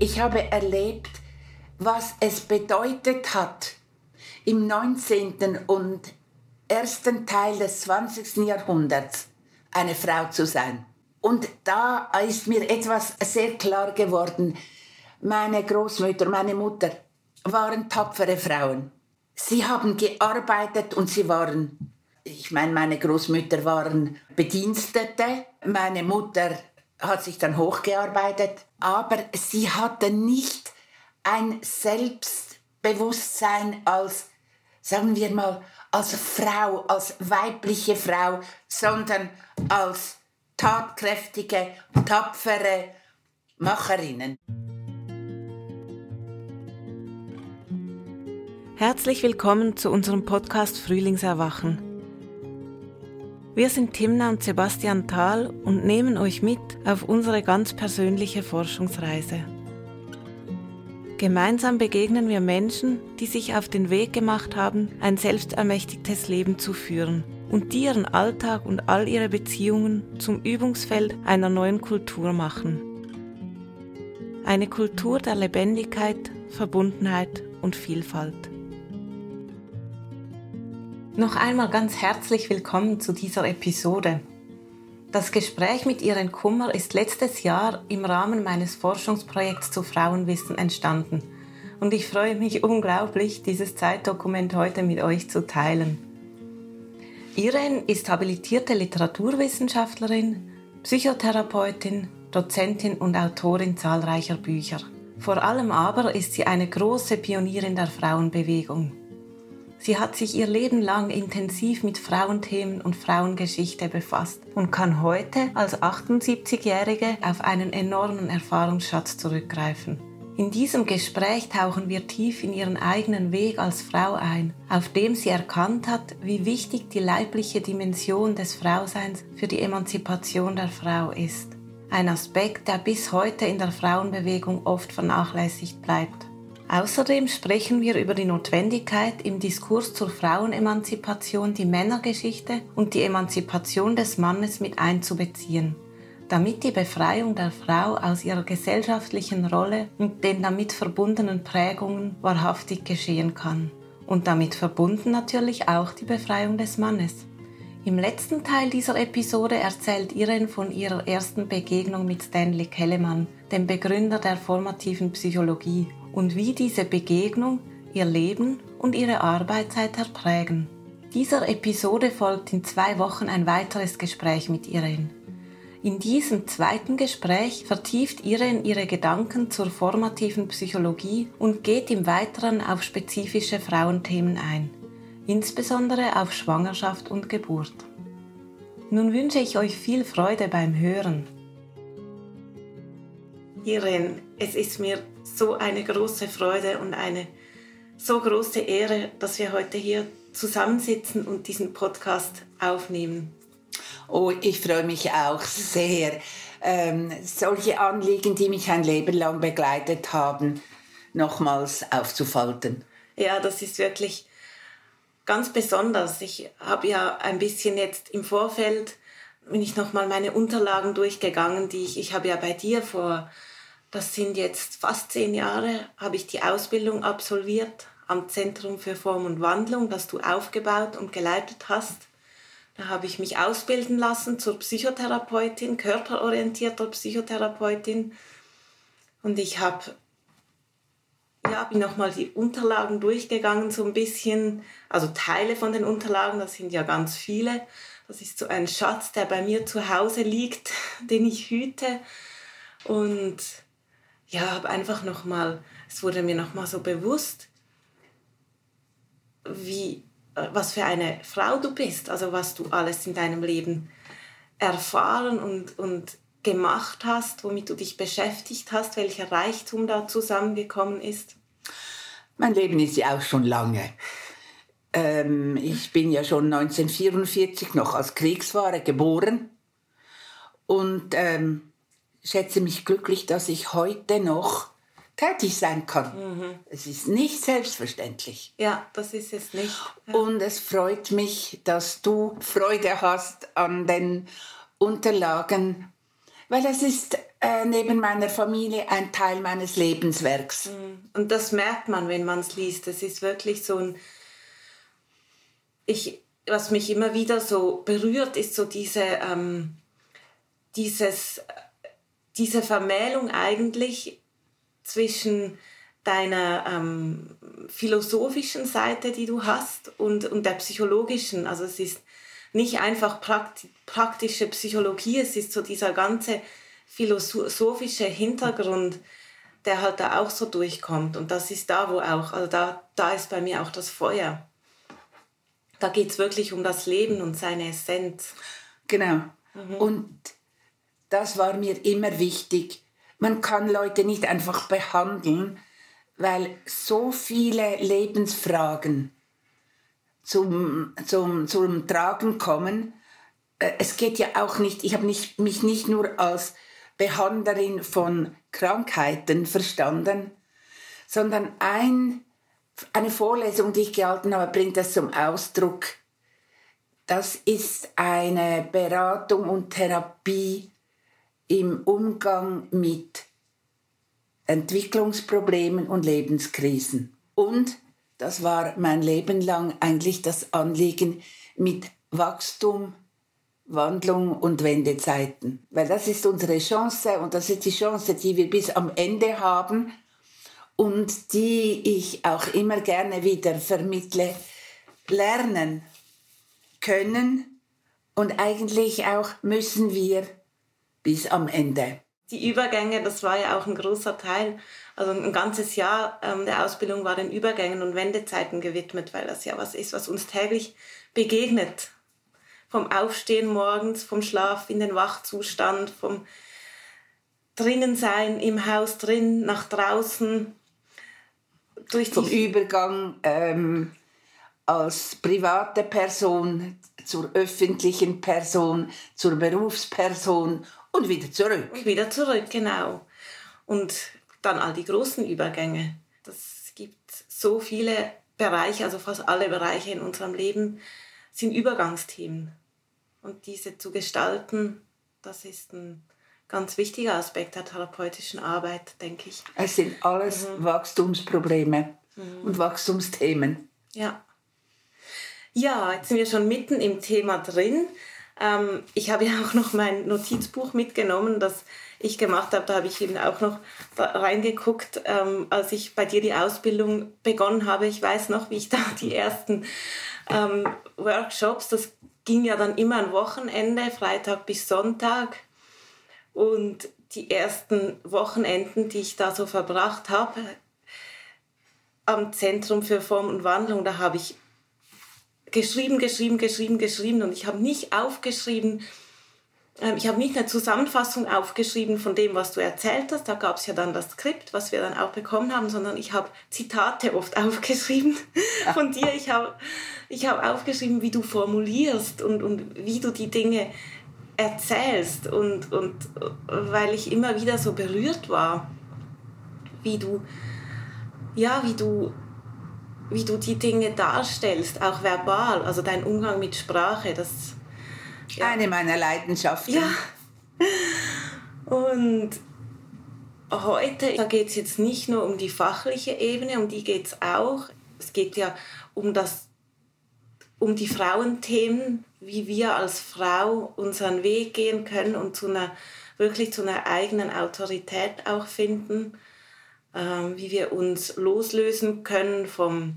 Ich habe erlebt, was es bedeutet hat, im 19. und ersten Teil des 20. Jahrhunderts eine Frau zu sein. Und da ist mir etwas sehr klar geworden. Meine Großmutter, meine Mutter waren tapfere Frauen. Sie haben gearbeitet und sie waren, ich meine, meine Großmütter waren Bedienstete, meine Mutter hat sich dann hochgearbeitet, aber sie hatte nicht ein Selbstbewusstsein als, sagen wir mal, als Frau, als weibliche Frau, sondern als tatkräftige, tapfere Macherinnen. Herzlich willkommen zu unserem Podcast Frühlingserwachen. Wir sind Timna und Sebastian Thal und nehmen euch mit auf unsere ganz persönliche Forschungsreise. Gemeinsam begegnen wir Menschen, die sich auf den Weg gemacht haben, ein selbstermächtigtes Leben zu führen und die ihren Alltag und all ihre Beziehungen zum Übungsfeld einer neuen Kultur machen. Eine Kultur der Lebendigkeit, Verbundenheit und Vielfalt. Noch einmal ganz herzlich willkommen zu dieser Episode. Das Gespräch mit Ihren Kummer ist letztes Jahr im Rahmen meines Forschungsprojekts zu Frauenwissen entstanden und ich freue mich unglaublich, dieses Zeitdokument heute mit euch zu teilen. Irene ist habilitierte Literaturwissenschaftlerin, Psychotherapeutin, Dozentin und Autorin zahlreicher Bücher. Vor allem aber ist sie eine große Pionierin der Frauenbewegung. Sie hat sich ihr Leben lang intensiv mit Frauenthemen und Frauengeschichte befasst und kann heute als 78-Jährige auf einen enormen Erfahrungsschatz zurückgreifen. In diesem Gespräch tauchen wir tief in ihren eigenen Weg als Frau ein, auf dem sie erkannt hat, wie wichtig die leibliche Dimension des Frauseins für die Emanzipation der Frau ist. Ein Aspekt, der bis heute in der Frauenbewegung oft vernachlässigt bleibt. Außerdem sprechen wir über die Notwendigkeit, im Diskurs zur Frauenemanzipation die Männergeschichte und die Emanzipation des Mannes mit einzubeziehen, damit die Befreiung der Frau aus ihrer gesellschaftlichen Rolle und den damit verbundenen Prägungen wahrhaftig geschehen kann. Und damit verbunden natürlich auch die Befreiung des Mannes. Im letzten Teil dieser Episode erzählt Irene von ihrer ersten Begegnung mit Stanley Kellemann, dem Begründer der formativen Psychologie und wie diese Begegnung ihr Leben und ihre Arbeit seither prägen. Dieser Episode folgt in zwei Wochen ein weiteres Gespräch mit Irene. In diesem zweiten Gespräch vertieft Irene ihre Gedanken zur formativen Psychologie und geht im Weiteren auf spezifische Frauenthemen ein, insbesondere auf Schwangerschaft und Geburt. Nun wünsche ich euch viel Freude beim Hören. Irene, es ist mir so eine große Freude und eine so große Ehre, dass wir heute hier zusammensitzen und diesen Podcast aufnehmen. Oh, ich freue mich auch sehr, ähm, solche Anliegen, die mich ein Leben lang begleitet haben, nochmals aufzufalten. Ja, das ist wirklich ganz besonders. Ich habe ja ein bisschen jetzt im Vorfeld, bin ich nochmal meine Unterlagen durchgegangen, die ich, ich habe ja bei dir vor das sind jetzt fast zehn Jahre, habe ich die Ausbildung absolviert am Zentrum für Form und Wandlung, das du aufgebaut und geleitet hast. Da habe ich mich ausbilden lassen zur Psychotherapeutin, körperorientierter Psychotherapeutin. Und ich habe ja, bin nochmal die Unterlagen durchgegangen, so ein bisschen, also Teile von den Unterlagen, das sind ja ganz viele. Das ist so ein Schatz, der bei mir zu Hause liegt, den ich hüte. Und ja, habe einfach nochmal, es wurde mir nochmal so bewusst, wie, äh, was für eine Frau du bist, also was du alles in deinem Leben erfahren und, und gemacht hast, womit du dich beschäftigt hast, welcher Reichtum da zusammengekommen ist? Mein Leben ist ja auch schon lange. Ähm, ich bin ja schon 1944 noch als Kriegswahre geboren und ähm, schätze mich glücklich, dass ich heute noch tätig sein kann. Mhm. Es ist nicht selbstverständlich. Ja, das ist es nicht. Ja. Und es freut mich, dass du Freude hast an den Unterlagen, weil es ist äh, neben meiner Familie ein Teil meines Lebenswerks. Mhm. Und das merkt man, wenn man es liest. Es ist wirklich so ein... Ich, was mich immer wieder so berührt, ist so diese, ähm, dieses, diese Vermählung eigentlich zwischen deiner ähm, philosophischen Seite, die du hast, und, und der psychologischen. Also es ist nicht einfach prakti praktische Psychologie, es ist so dieser ganze philosophische Hintergrund, der halt da auch so durchkommt. Und das ist da, wo auch, also da, da ist bei mir auch das Feuer. Da geht es wirklich um das Leben und seine Essenz. Genau. Mhm. Und das war mir immer wichtig. Man kann Leute nicht einfach behandeln, weil so viele Lebensfragen zum, zum, zum Tragen kommen. Äh, es geht ja auch nicht, ich habe mich nicht nur als Behandlerin von Krankheiten verstanden, sondern ein, eine Vorlesung, die ich gehalten habe, bringt das zum Ausdruck. Das ist eine Beratung und Therapie im Umgang mit Entwicklungsproblemen und Lebenskrisen. Und das war mein Leben lang eigentlich das Anliegen mit Wachstum, Wandlung und Wendezeiten. Weil das ist unsere Chance und das ist die Chance, die wir bis am Ende haben und die ich auch immer gerne wieder vermittle. Lernen können und eigentlich auch müssen wir bis am Ende. Die Übergänge, das war ja auch ein großer Teil. Also ein ganzes Jahr ähm, der Ausbildung war den Übergängen und Wendezeiten gewidmet, weil das ja was ist, was uns täglich begegnet. Vom Aufstehen morgens, vom Schlaf in den Wachzustand, vom drinnen sein, im Haus drin, nach draußen. Durch vom Übergang ähm, als private Person zur öffentlichen Person, zur Berufsperson und wieder zurück. Und wieder zurück, genau. Und dann all die großen Übergänge. Das gibt so viele Bereiche, also fast alle Bereiche in unserem Leben sind Übergangsthemen. Und diese zu gestalten, das ist ein ganz wichtiger Aspekt der therapeutischen Arbeit, denke ich. Es sind alles mhm. Wachstumsprobleme mhm. und Wachstumsthemen. Ja. Ja, jetzt sind wir schon mitten im Thema drin. Ähm, ich habe ja auch noch mein Notizbuch mitgenommen, das ich gemacht habe. Da habe ich eben auch noch reingeguckt, ähm, als ich bei dir die Ausbildung begonnen habe. Ich weiß noch, wie ich da die ersten ähm, Workshops, das ging ja dann immer ein Wochenende, Freitag bis Sonntag. Und die ersten Wochenenden, die ich da so verbracht habe, am Zentrum für Form und Wandlung, da habe ich geschrieben, geschrieben, geschrieben, geschrieben und ich habe nicht aufgeschrieben, ähm, ich habe nicht eine Zusammenfassung aufgeschrieben von dem, was du erzählt hast, da gab es ja dann das Skript, was wir dann auch bekommen haben, sondern ich habe Zitate oft aufgeschrieben von dir. Ich habe ich hab aufgeschrieben, wie du formulierst und, und wie du die Dinge erzählst und, und weil ich immer wieder so berührt war, wie du, ja, wie du wie du die Dinge darstellst, auch verbal, also dein Umgang mit Sprache, das... Ja. Eine meiner Leidenschaften. Ja. Und heute, da geht es jetzt nicht nur um die fachliche Ebene, um die geht es auch. Es geht ja um, das, um die Frauenthemen, wie wir als Frau unseren Weg gehen können und zu einer, wirklich zu einer eigenen Autorität auch finden ähm, wie wir uns loslösen können von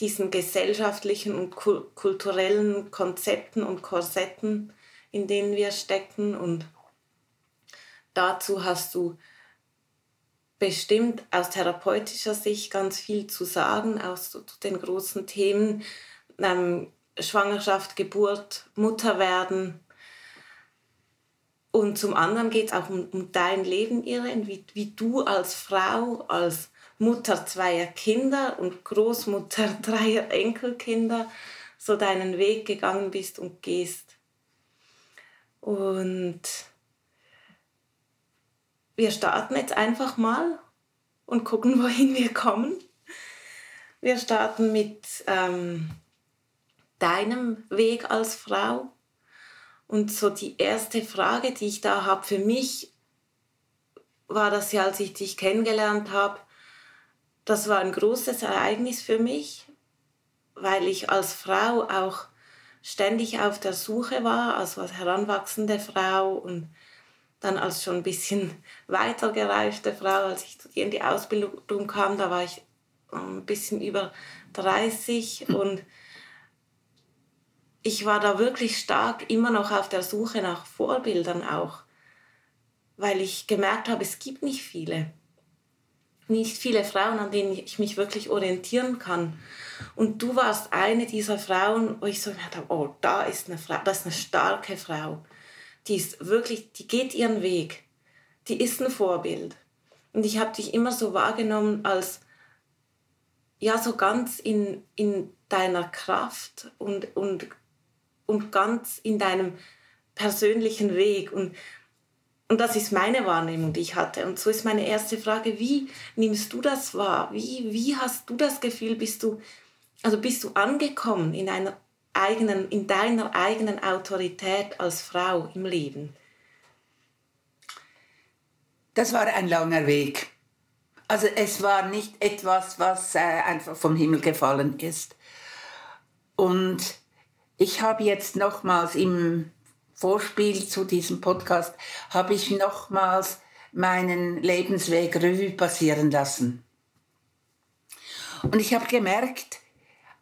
diesen gesellschaftlichen und kulturellen Konzepten und Korsetten, in denen wir stecken. Und dazu hast du bestimmt aus therapeutischer Sicht ganz viel zu sagen, aus den großen Themen ähm, Schwangerschaft, Geburt, Mutterwerden, und zum anderen geht es auch um, um, dein Leben, Irene, wie, wie du als Frau, als Mutter zweier Kinder und Großmutter dreier Enkelkinder so deinen Weg gegangen bist und gehst. Und wir starten jetzt einfach mal und gucken, wohin wir kommen. Wir starten mit ähm, deinem Weg als Frau und so die erste Frage, die ich da habe für mich, war das ja, als ich dich kennengelernt habe, das war ein großes Ereignis für mich, weil ich als Frau auch ständig auf der Suche war, also als heranwachsende Frau und dann als schon ein bisschen weitergereifte Frau, als ich in die Ausbildung kam, da war ich ein bisschen über 30 und ich war da wirklich stark immer noch auf der Suche nach Vorbildern auch, weil ich gemerkt habe, es gibt nicht viele. Nicht viele Frauen, an denen ich mich wirklich orientieren kann. Und du warst eine dieser Frauen, wo ich so gedacht habe, oh, da ist eine Frau, das ist eine starke Frau. Die ist wirklich, die geht ihren Weg. Die ist ein Vorbild. Und ich habe dich immer so wahrgenommen als, ja, so ganz in, in deiner Kraft und, und und ganz in deinem persönlichen Weg. Und, und das ist meine Wahrnehmung, die ich hatte. Und so ist meine erste Frage, wie nimmst du das wahr? Wie, wie hast du das Gefühl, bist du, also bist du angekommen in, einer eigenen, in deiner eigenen Autorität als Frau im Leben? Das war ein langer Weg. Also es war nicht etwas, was äh, einfach vom Himmel gefallen ist. Und ich habe jetzt nochmals im Vorspiel zu diesem Podcast, habe ich nochmals meinen Lebensweg Revue passieren lassen. Und ich habe gemerkt,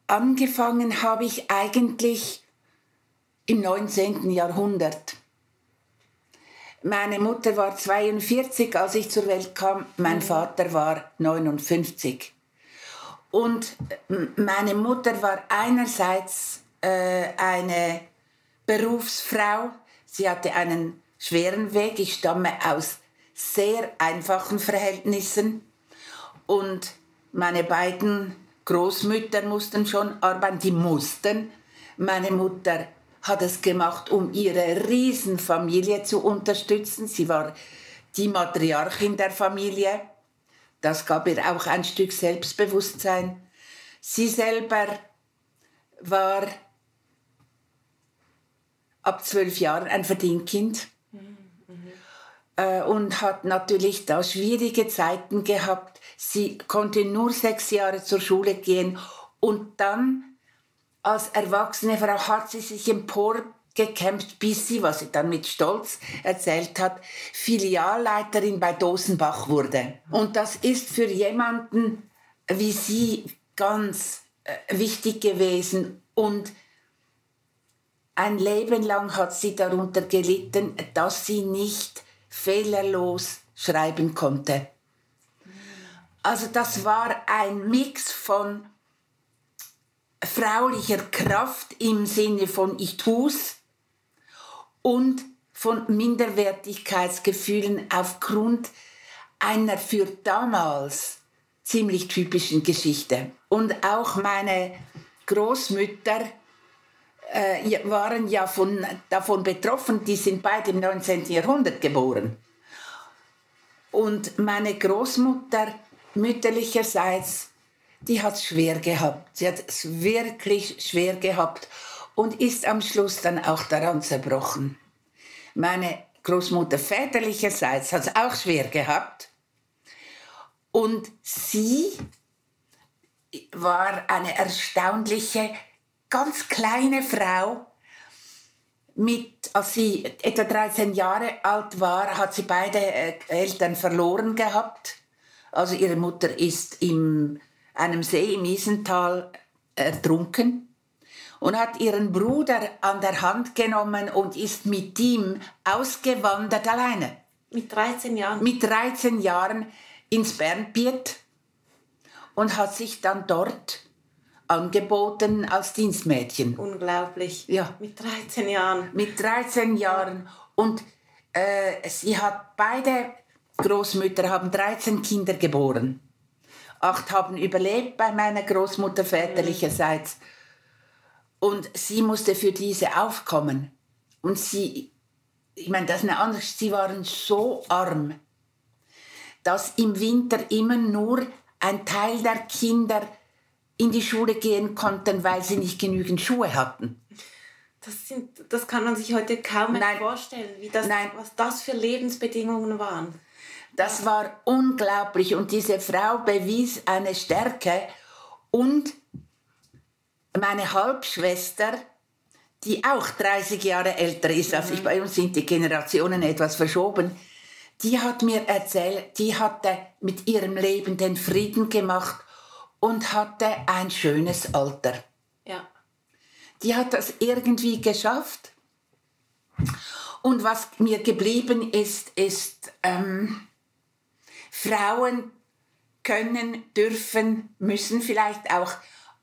angefangen habe ich eigentlich im 19. Jahrhundert. Meine Mutter war 42, als ich zur Welt kam, mein mhm. Vater war 59. Und meine Mutter war einerseits äh, eine Berufsfrau. Sie hatte einen schweren Weg. Ich stamme aus sehr einfachen Verhältnissen. Und meine beiden Großmütter mussten schon arbeiten. Die mussten. Meine Mutter hat es gemacht, um ihre Riesenfamilie zu unterstützen. Sie war die Matriarchin der Familie. Das gab ihr auch ein Stück Selbstbewusstsein. Sie selber war ab zwölf Jahren ein Verdingkind mhm. äh, und hat natürlich da schwierige Zeiten gehabt. Sie konnte nur sechs Jahre zur Schule gehen und dann als erwachsene Frau hat sie sich emporgekämpft, bis sie, was sie dann mit Stolz erzählt hat, Filialleiterin bei Dosenbach wurde. Und das ist für jemanden wie sie ganz äh, wichtig gewesen und ein Leben lang hat sie darunter gelitten, dass sie nicht fehlerlos schreiben konnte. Also das war ein Mix von fraulicher Kraft im Sinne von ich tu's und von Minderwertigkeitsgefühlen aufgrund einer für damals ziemlich typischen Geschichte. Und auch meine Großmütter äh, waren ja von, davon betroffen, die sind beide im 19. Jahrhundert geboren. Und meine Großmutter mütterlicherseits, die hat es schwer gehabt. Sie hat es wirklich schwer gehabt und ist am Schluss dann auch daran zerbrochen. Meine Großmutter väterlicherseits hat es auch schwer gehabt. Und sie war eine erstaunliche ganz kleine Frau, mit, als sie etwa 13 Jahre alt war, hat sie beide äh, Eltern verloren gehabt. Also ihre Mutter ist in einem See im Isental ertrunken und hat ihren Bruder an der Hand genommen und ist mit ihm ausgewandert alleine. Mit 13 Jahren? Mit 13 Jahren ins Bernbiet und hat sich dann dort angeboten als Dienstmädchen. Unglaublich. Ja. Mit 13 Jahren. Mit 13 Jahren. Und äh, sie hat beide Großmütter haben 13 Kinder geboren. Acht haben überlebt bei meiner Großmutter väterlicherseits. Und sie musste für diese aufkommen. Und sie, ich meine, das ist eine andere, sie waren so arm, dass im Winter immer nur ein Teil der Kinder in die Schule gehen konnten, weil sie nicht genügend Schuhe hatten. Das, sind, das kann man sich heute kaum Nein. vorstellen, wie das, Nein. was das für Lebensbedingungen waren. Das war unglaublich und diese Frau bewies eine Stärke und meine Halbschwester, die auch 30 Jahre älter ist als ich, bei uns sind die Generationen etwas verschoben, die hat mir erzählt, die hatte mit ihrem Leben den Frieden gemacht und hatte ein schönes Alter. Ja. Die hat das irgendwie geschafft. Und was mir geblieben ist, ist, ähm, Frauen können, dürfen, müssen vielleicht auch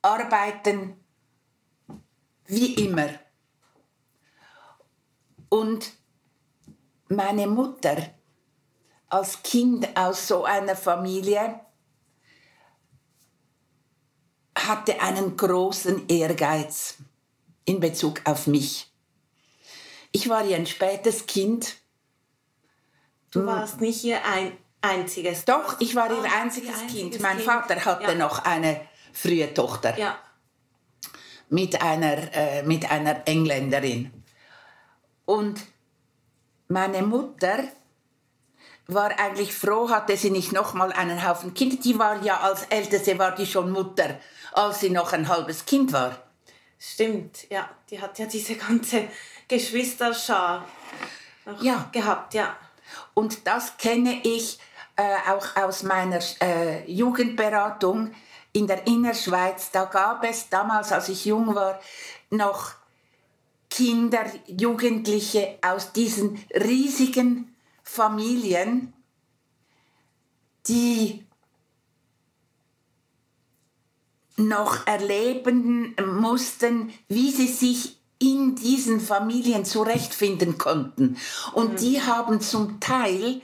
arbeiten, wie immer. Und meine Mutter als Kind aus so einer Familie hatte einen großen Ehrgeiz in Bezug auf mich. Ich war ja ein spätes Kind. Du warst nicht ihr ein einziges. Doch, ich war ihr ah, einziges, einziges kind. Mein kind. Vater hatte ja. noch eine frühe Tochter. Ja. Mit einer, äh, mit einer Engländerin. Und meine Mutter war eigentlich froh, hatte sie nicht noch mal einen Haufen Kinder. Die war ja als Älteste, war die schon Mutter, als sie noch ein halbes Kind war. Stimmt, ja. Die hat ja diese ganze Geschwisterschar ja. gehabt, ja. Und das kenne ich äh, auch aus meiner äh, Jugendberatung in der Innerschweiz. Da gab es damals, als ich jung war, noch Kinder, Jugendliche aus diesen riesigen Familien, die noch erleben mussten, wie sie sich in diesen Familien zurechtfinden konnten. Und mhm. die haben zum Teil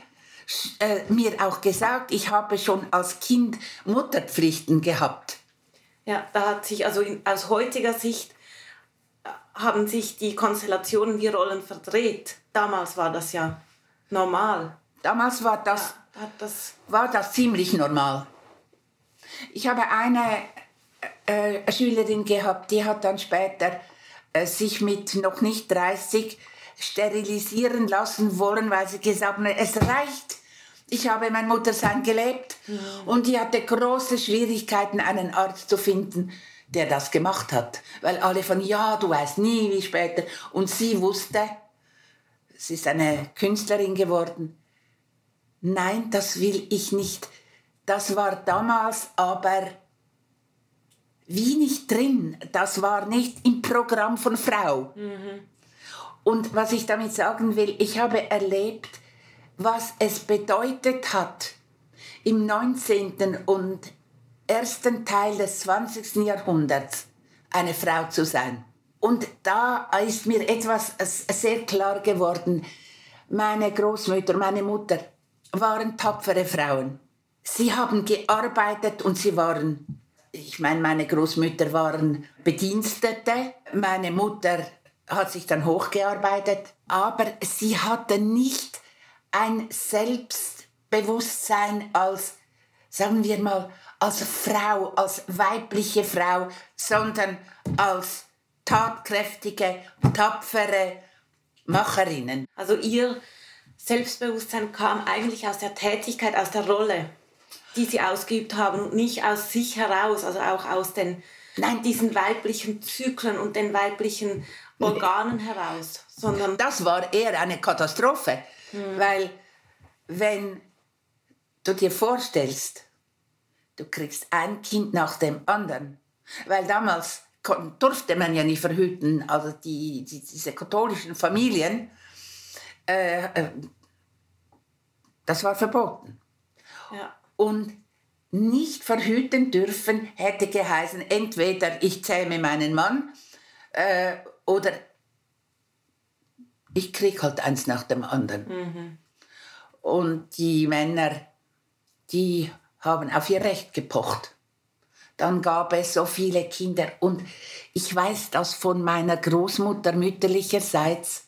äh, mir auch gesagt, ich habe schon als Kind Mutterpflichten gehabt. Ja, da hat sich also in, aus heutiger Sicht äh, haben sich die Konstellationen, die Rollen verdreht. Damals war das ja normal. Damals war das, ja, das, war das ziemlich normal. Ich habe eine äh, Schülerin gehabt, die hat dann später äh, sich mit noch nicht 30 sterilisieren lassen wollen, weil sie gesagt haben, es reicht. Ich habe mein Muttersein gelebt mhm. und die hatte große Schwierigkeiten, einen Arzt zu finden, der das gemacht hat. Weil alle von, ja, du weißt nie, wie später. Und sie wusste, sie ist eine Künstlerin geworden. Nein, das will ich nicht. Das war damals aber wie nicht drin. Das war nicht im Programm von Frau. Mhm. Und was ich damit sagen will, ich habe erlebt, was es bedeutet hat, im 19. und ersten Teil des 20. Jahrhunderts eine Frau zu sein. Und da ist mir etwas sehr klar geworden. Meine Großmutter, meine Mutter waren tapfere Frauen. Sie haben gearbeitet und sie waren, ich meine, meine Großmütter waren Bedienstete, meine Mutter hat sich dann hochgearbeitet, aber sie hatte nicht ein Selbstbewusstsein als, sagen wir mal, als Frau, als weibliche Frau, sondern als tatkräftige, tapfere Macherinnen. Also ihr Selbstbewusstsein kam eigentlich aus der Tätigkeit, aus der Rolle, die sie ausgeübt haben und nicht aus sich heraus, also auch aus den Nein. diesen weiblichen Zyklen und den weiblichen Organen heraus, sondern das war eher eine Katastrophe, hm. weil wenn du dir vorstellst, du kriegst ein Kind nach dem anderen, weil damals durfte man ja nicht verhüten, also die, die diese katholischen Familien, äh, äh, das war verboten. Ja. Und nicht verhüten dürfen hätte geheißen, entweder ich zähme meinen Mann äh, oder ich krieg halt eins nach dem anderen. Mhm. Und die Männer, die haben auf ihr Recht gepocht. Dann gab es so viele Kinder. Und ich weiß das von meiner Großmutter mütterlicherseits.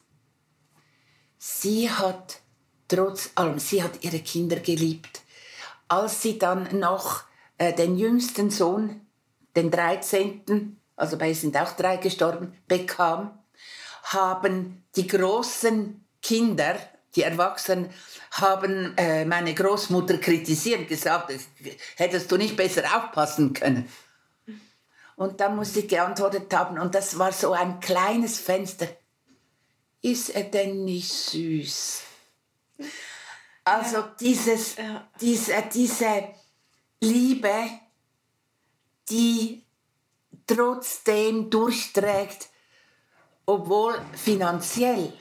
Sie hat trotz allem, sie hat ihre Kinder geliebt. Als sie dann noch äh, den jüngsten Sohn, den 13., also bei sind auch drei gestorben, bekam, haben die großen Kinder Die Erwachsenen haben äh, meine Großmutter kritisiert, gesagt, hättest du nicht besser aufpassen können. Und dann musste ich geantwortet haben, und das war so ein kleines Fenster. Ist er denn nicht süß? Also ja. dieses, ja. diese, diese Liebe, die trotzdem durchträgt, obwohl finanziell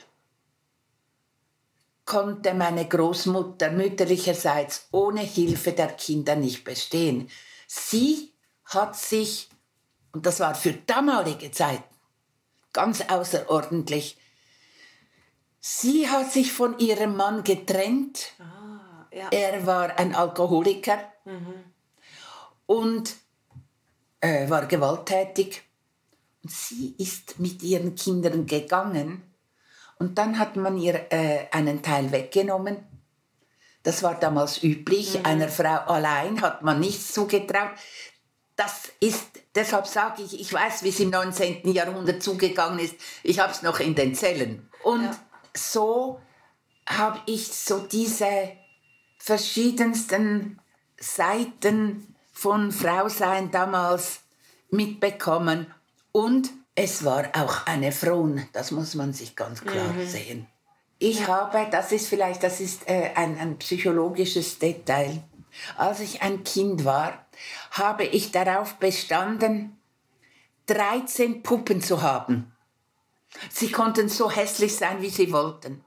konnte meine Großmutter mütterlicherseits ohne Hilfe der Kinder nicht bestehen. Sie hat sich, und das war für damalige Zeiten ganz außerordentlich, sie hat sich von ihrem Mann getrennt. Ah, ja. Er war ein Alkoholiker mhm. und äh, war gewalttätig. Und sie ist mit ihren Kindern gegangen und dann hat man ihr äh, einen Teil weggenommen. Das war damals üblich. Mhm. Einer Frau allein hat man nichts zugetraut. Das ist, deshalb sage ich, ich weiß, wie es im 19. Jahrhundert zugegangen ist. Ich habe es noch in den Zellen. Und ja. So habe ich so diese verschiedensten Seiten von Frausein damals mitbekommen. Und es war auch eine Fron, das muss man sich ganz klar mhm. sehen. Ich habe, das ist vielleicht, das ist äh, ein, ein psychologisches Detail. Als ich ein Kind war, habe ich darauf bestanden, 13 Puppen zu haben. Sie konnten so hässlich sein, wie sie wollten.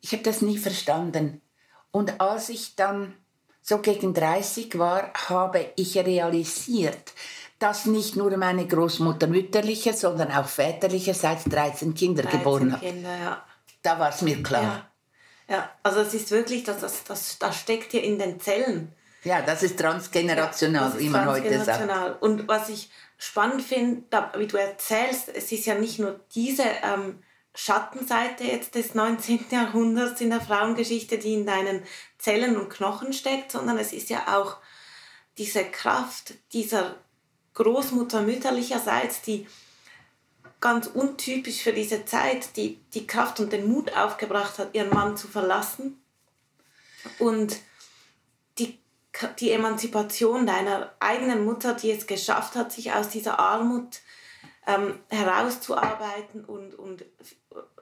Ich habe das nie verstanden. Und als ich dann so gegen 30 war, habe ich realisiert, dass nicht nur meine Großmutter mütterliche, sondern auch väterlicherseits 13 Kinder 13 geboren hat. Kinder, ja. Da war es mir klar. Ja. ja. also es ist wirklich, das, das, das, das steckt hier in den Zellen. Ja, das ist transgenerational, ja, das ist wie man transgenerational. heute sagt. Und was ich spannend finde, wie du erzählst, es ist ja nicht nur diese ähm, Schattenseite jetzt des 19. Jahrhunderts in der Frauengeschichte, die in deinen Zellen und Knochen steckt, sondern es ist ja auch diese Kraft dieser Großmutter mütterlicherseits, die ganz untypisch für diese Zeit die, die Kraft und den Mut aufgebracht hat, ihren Mann zu verlassen. Und die, Emanzipation deiner eigenen Mutter, die es geschafft hat, sich aus dieser Armut ähm, herauszuarbeiten und, und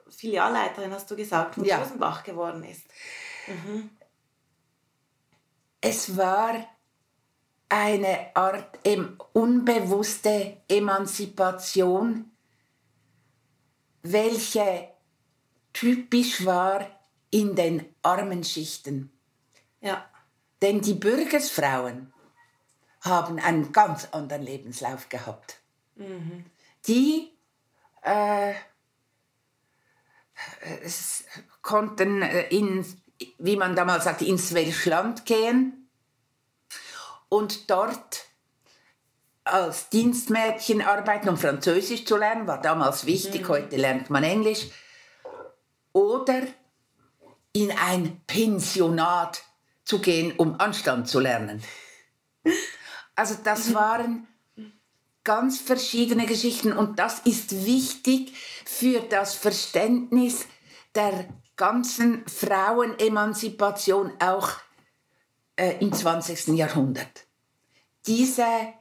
Filialleiterin, hast du gesagt, von ja. Rosenbach geworden ist. Mhm. Es war eine Art em unbewusste Emanzipation, welche typisch war in den armen Schichten. Ja. Denn die Bürgersfrauen haben einen ganz anderen Lebenslauf gehabt. Mhm. Die äh, konnten äh, in, wie man damals sagte, ins Welschland gehen und dort als Dienstmädchen arbeiten, um Französisch zu lernen, war damals wichtig, mhm. heute lernt man Englisch. Oder in ein Pensionat zu gehen, um Anstand zu lernen. Also das mhm. waren ganz verschiedene Geschichten und das ist wichtig für das Verständnis der ganzen Frauenemanzipation auch äh, im 20. Jahrhundert. Diese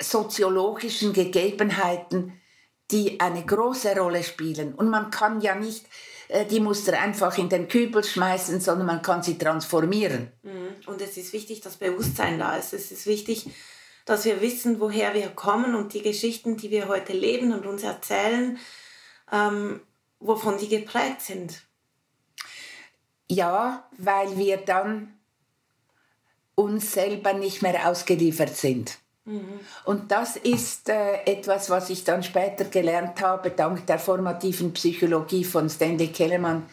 soziologischen Gegebenheiten, die eine große Rolle spielen. Und man kann ja nicht äh, die Muster einfach in den Kübel schmeißen, sondern man kann sie transformieren. Mhm. Und es ist wichtig, dass Bewusstsein da ist. Es ist wichtig, dass wir wissen, woher wir kommen und die Geschichten, die wir heute leben und uns erzählen, ähm, wovon die geprägt sind. Ja, weil wir dann uns selber nicht mehr ausgeliefert sind. Mhm. Und das ist äh, etwas, was ich dann später gelernt habe, dank der formativen Psychologie von Stanley Kellerman,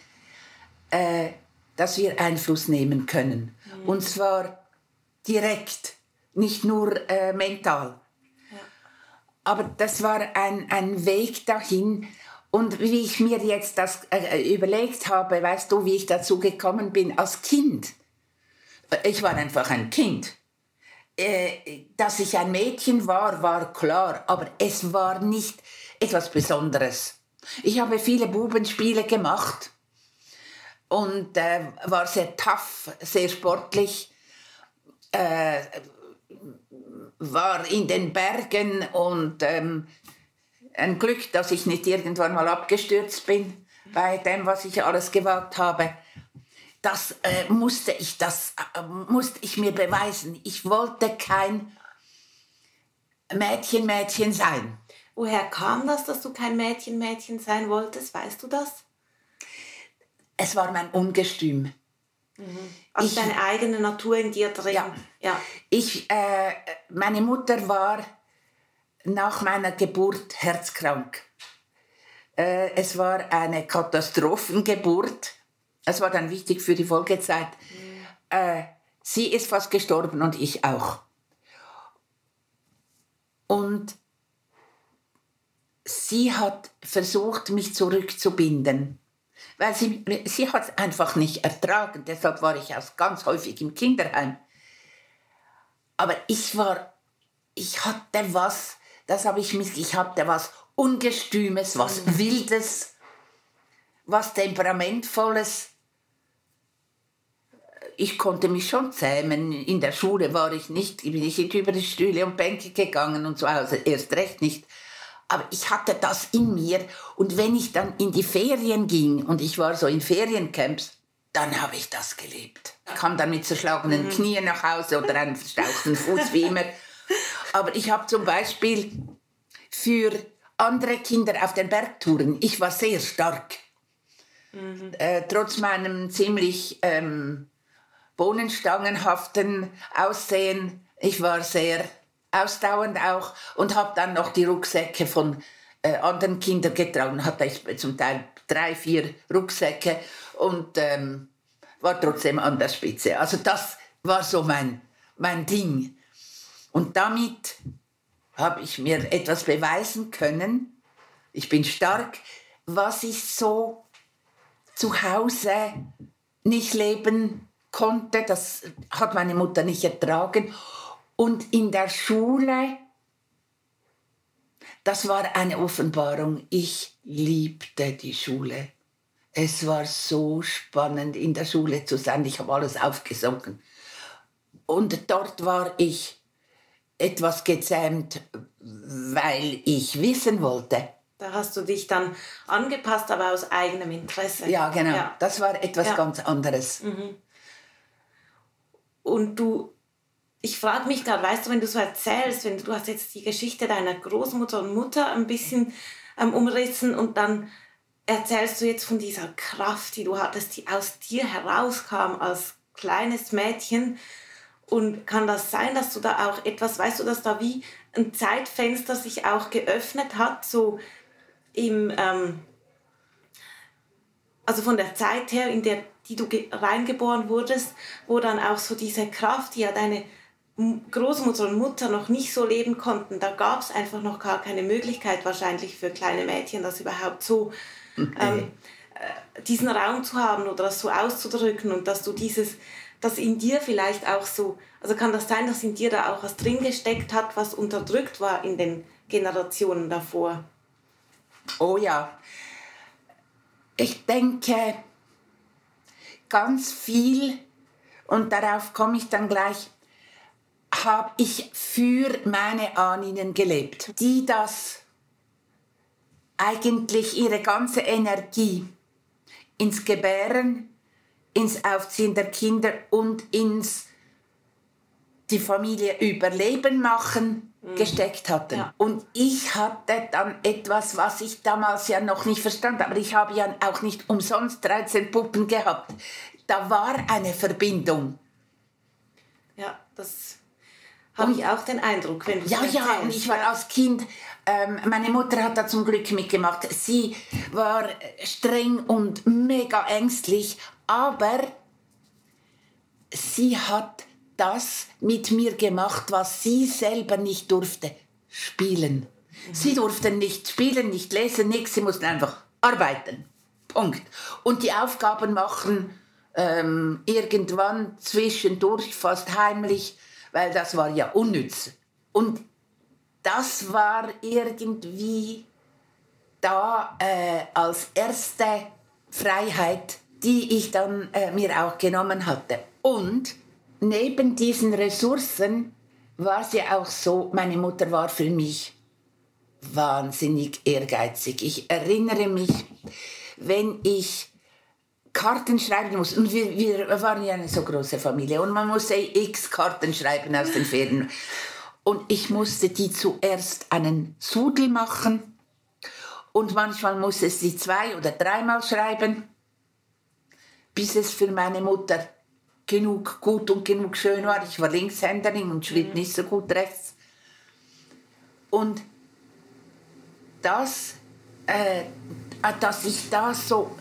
äh, dass wir Einfluss nehmen können. Mhm. Und zwar direkt, nicht nur äh, mental. Ja. Aber das war ein, ein Weg dahin. Und wie ich mir jetzt das äh, überlegt habe, weißt du, wie ich dazu gekommen bin, als Kind ich war einfach ein Kind. Äh, dass ich ein Mädchen war, war klar, aber es war nicht etwas Besonderes. Ich habe viele Bubenspiele gemacht und äh, war sehr tough, sehr sportlich, äh, war in den Bergen und ähm, ein Glück, dass ich nicht irgendwann mal abgestürzt bin bei dem, was ich alles gewagt habe. Das äh, musste ich, das äh, musste ich mir beweisen. Ich wollte kein Mädchen, Mädchen sein. Woher kam das, dass du kein Mädchen, Mädchen sein wolltest? Weißt du das? Es war mein Ungestüm. Mhm. Also ich, deine eigene Natur in dir drin. Ja. ja. Ich, äh, meine Mutter war nach meiner Geburt herzkrank. Äh, es war eine Katastrophengeburt. Es war dann wichtig für die Folgezeit. Mhm. Äh, sie ist fast gestorben und ich auch. Und sie hat versucht, mich zurückzubinden. Weil sie, sie hat es einfach nicht ertragen. Deshalb war ich auch ganz häufig im Kinderheim. Aber ich war, ich hatte was, das habe ich mich, ich hatte was Ungestümes, was mhm. Wildes, was Temperamentvolles. Ich konnte mich schon zähmen. In der Schule war ich nicht, bin ich nicht über die Stühle und Bänke gegangen und zu Hause erst recht nicht. Aber ich hatte das in mir. Und wenn ich dann in die Ferien ging und ich war so in Feriencamps, dann habe ich das gelebt. Ich kam dann mit zerschlagenen mhm. Knien nach Hause oder einem verstauchten Fuß, wie immer. Aber ich habe zum Beispiel für andere Kinder auf den Bergtouren, ich war sehr stark. Mhm. Äh, trotz meinem ziemlich ähm, bohnenstangenhaften Aussehen, ich war sehr ausdauernd auch und habe dann noch die Rucksäcke von äh, anderen Kindern getragen. Hatte ich zum Teil drei, vier Rucksäcke und ähm, war trotzdem an der Spitze. Also das war so mein, mein Ding. Und damit habe ich mir etwas beweisen können. Ich bin stark, was ich so zu Hause nicht leben konnte. Das hat meine Mutter nicht ertragen. Und in der Schule, das war eine Offenbarung. Ich liebte die Schule. Es war so spannend, in der Schule zu sein. Ich habe alles aufgesogen. Und dort war ich etwas gezähmt, weil ich wissen wollte. Da hast du dich dann angepasst, aber aus eigenem Interesse. Ja, genau. Ja. Das war etwas ja. ganz anderes. Mhm. Und du ich frage mich gerade, weißt du, wenn du so erzählst, wenn du, du hast jetzt die Geschichte deiner Großmutter und Mutter ein bisschen ähm, umrissen und dann erzählst du jetzt von dieser Kraft, die du hattest, die aus dir herauskam als kleines Mädchen. Und kann das sein, dass du da auch etwas, weißt du, dass da wie ein Zeitfenster sich auch geöffnet hat, so im, ähm, also von der Zeit her, in der die du reingeboren wurdest, wo dann auch so diese Kraft, die ja deine Großmutter und Mutter noch nicht so leben konnten, da gab es einfach noch gar keine Möglichkeit wahrscheinlich für kleine Mädchen, das überhaupt so okay. ähm, äh, diesen Raum zu haben oder das so auszudrücken und dass du dieses, das in dir vielleicht auch so, also kann das sein, dass in dir da auch was drin gesteckt hat, was unterdrückt war in den Generationen davor? Oh ja. Ich denke ganz viel und darauf komme ich dann gleich habe ich für meine Ahnen gelebt, die das eigentlich ihre ganze Energie ins Gebären, ins Aufziehen der Kinder und ins die Familie überleben machen mhm. gesteckt hatten. Ja. Und ich hatte dann etwas, was ich damals ja noch nicht verstand, aber ich habe ja auch nicht umsonst 13 Puppen gehabt. Da war eine Verbindung. Ja, das habe ich auch den Eindruck, wenn du Ja, ja, und ich war als Kind, ähm, meine Mutter hat da zum Glück mitgemacht. Sie war streng und mega ängstlich, aber sie hat das mit mir gemacht, was sie selber nicht durfte, spielen. Sie durften nicht spielen, nicht lesen, nichts, sie mussten einfach arbeiten. Punkt. Und die Aufgaben machen ähm, irgendwann zwischendurch, fast heimlich, weil das war ja unnütz. Und das war irgendwie da äh, als erste Freiheit die ich dann äh, mir auch genommen hatte. Und neben diesen Ressourcen war es ja auch so, meine Mutter war für mich wahnsinnig ehrgeizig. Ich erinnere mich, wenn ich Karten schreiben muss, und wir, wir waren ja eine so große Familie, und man musste x Karten schreiben aus den Ferien. Und ich musste die zuerst einen Sudel machen und manchmal musste ich sie zwei oder dreimal schreiben, bis es für meine Mutter genug gut und genug schön war. Ich war Linkshänderin und schrieb mhm. nicht so gut rechts. Und das, äh, dass ich da so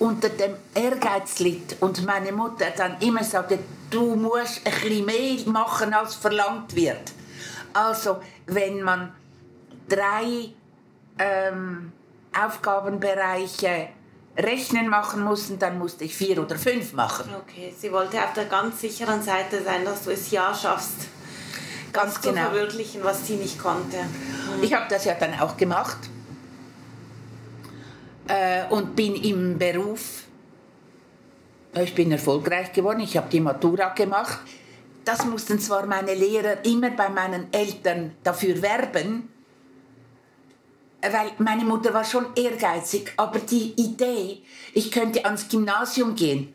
unter dem Ehrgeiz litt und meine Mutter dann immer sagte, du musst ein bisschen mehr machen, als verlangt wird. Also, wenn man drei ähm, Aufgabenbereiche Rechnen machen mussten, dann musste ich vier oder fünf machen. Okay, sie wollte auf der ganz sicheren Seite sein, dass du es ja schaffst, ganz das genau. zu verwirklichen, was sie nicht konnte. Mhm. Ich habe das ja dann auch gemacht äh, und bin im Beruf, ich bin erfolgreich geworden, ich habe die Matura gemacht. Das mussten zwar meine Lehrer immer bei meinen Eltern dafür werben, weil meine Mutter war schon ehrgeizig, aber die Idee, ich könnte ans Gymnasium gehen,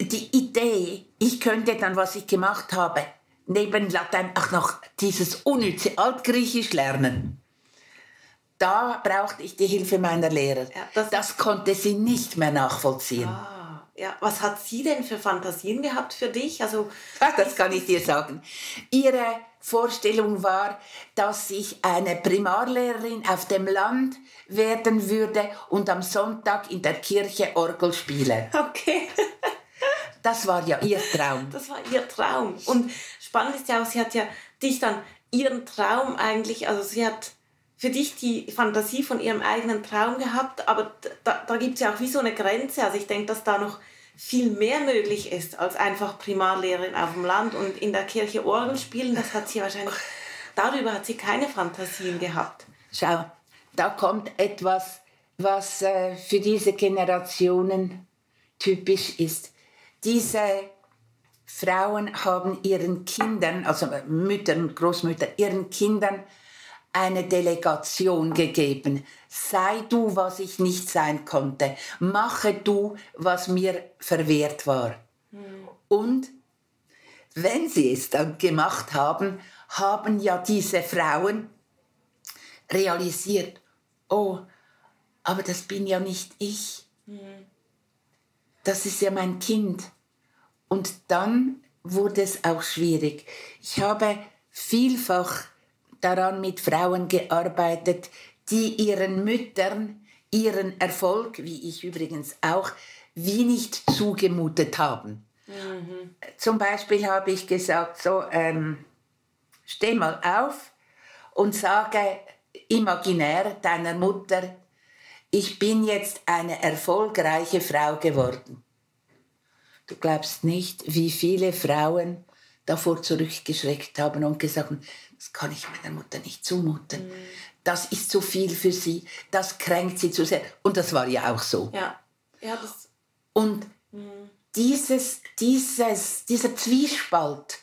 die Idee, ich könnte dann, was ich gemacht habe, neben Latein auch noch dieses unnütze Altgriechisch lernen. Da brauchte ich die Hilfe meiner Lehrer. Ja, das, das, konnte sie nicht mehr nachvollziehen. Ah, ja. Was hat sie denn für Fantasien gehabt für dich? Also, Ach, das kann ich dir sagen. Ihre Vorstellung war, dass ich eine Primarlehrerin auf dem Land werden würde und am Sonntag in der Kirche Orgel spiele. Okay. das war ja ihr Traum. Das war ihr Traum. Und spannend ist ja auch, sie hat ja dich dann ihren Traum eigentlich, also sie hat für dich die Fantasie von ihrem eigenen Traum gehabt, aber da, da gibt es ja auch wie so eine Grenze. Also ich denke, dass da noch viel mehr möglich ist als einfach Primarlehrerin auf dem Land und in der Kirche Orgel spielen. Das hat sie wahrscheinlich, darüber hat sie keine Fantasien gehabt. Schau, da kommt etwas, was äh, für diese Generationen typisch ist. Diese Frauen haben ihren Kindern, also Müttern, Großmütter, ihren Kindern eine Delegation gegeben. Sei du, was ich nicht sein konnte. Mache du, was mir verwehrt war. Mhm. Und wenn sie es dann gemacht haben, haben ja diese Frauen realisiert, oh, aber das bin ja nicht ich. Das ist ja mein Kind. Und dann wurde es auch schwierig. Ich habe vielfach daran mit Frauen gearbeitet, die ihren Müttern ihren Erfolg, wie ich übrigens auch, wie nicht zugemutet haben. Mhm. Zum Beispiel habe ich gesagt, so, ähm, steh mal auf und sage imaginär deiner Mutter, ich bin jetzt eine erfolgreiche Frau geworden. Du glaubst nicht, wie viele Frauen davor zurückgeschreckt haben und gesagt haben, das kann ich meiner Mutter nicht zumuten. Mhm. Das ist zu viel für sie, das kränkt sie zu sehr. Und das war ja auch so. Ja. Ja, das und mhm. dieses, dieses, dieser Zwiespalt,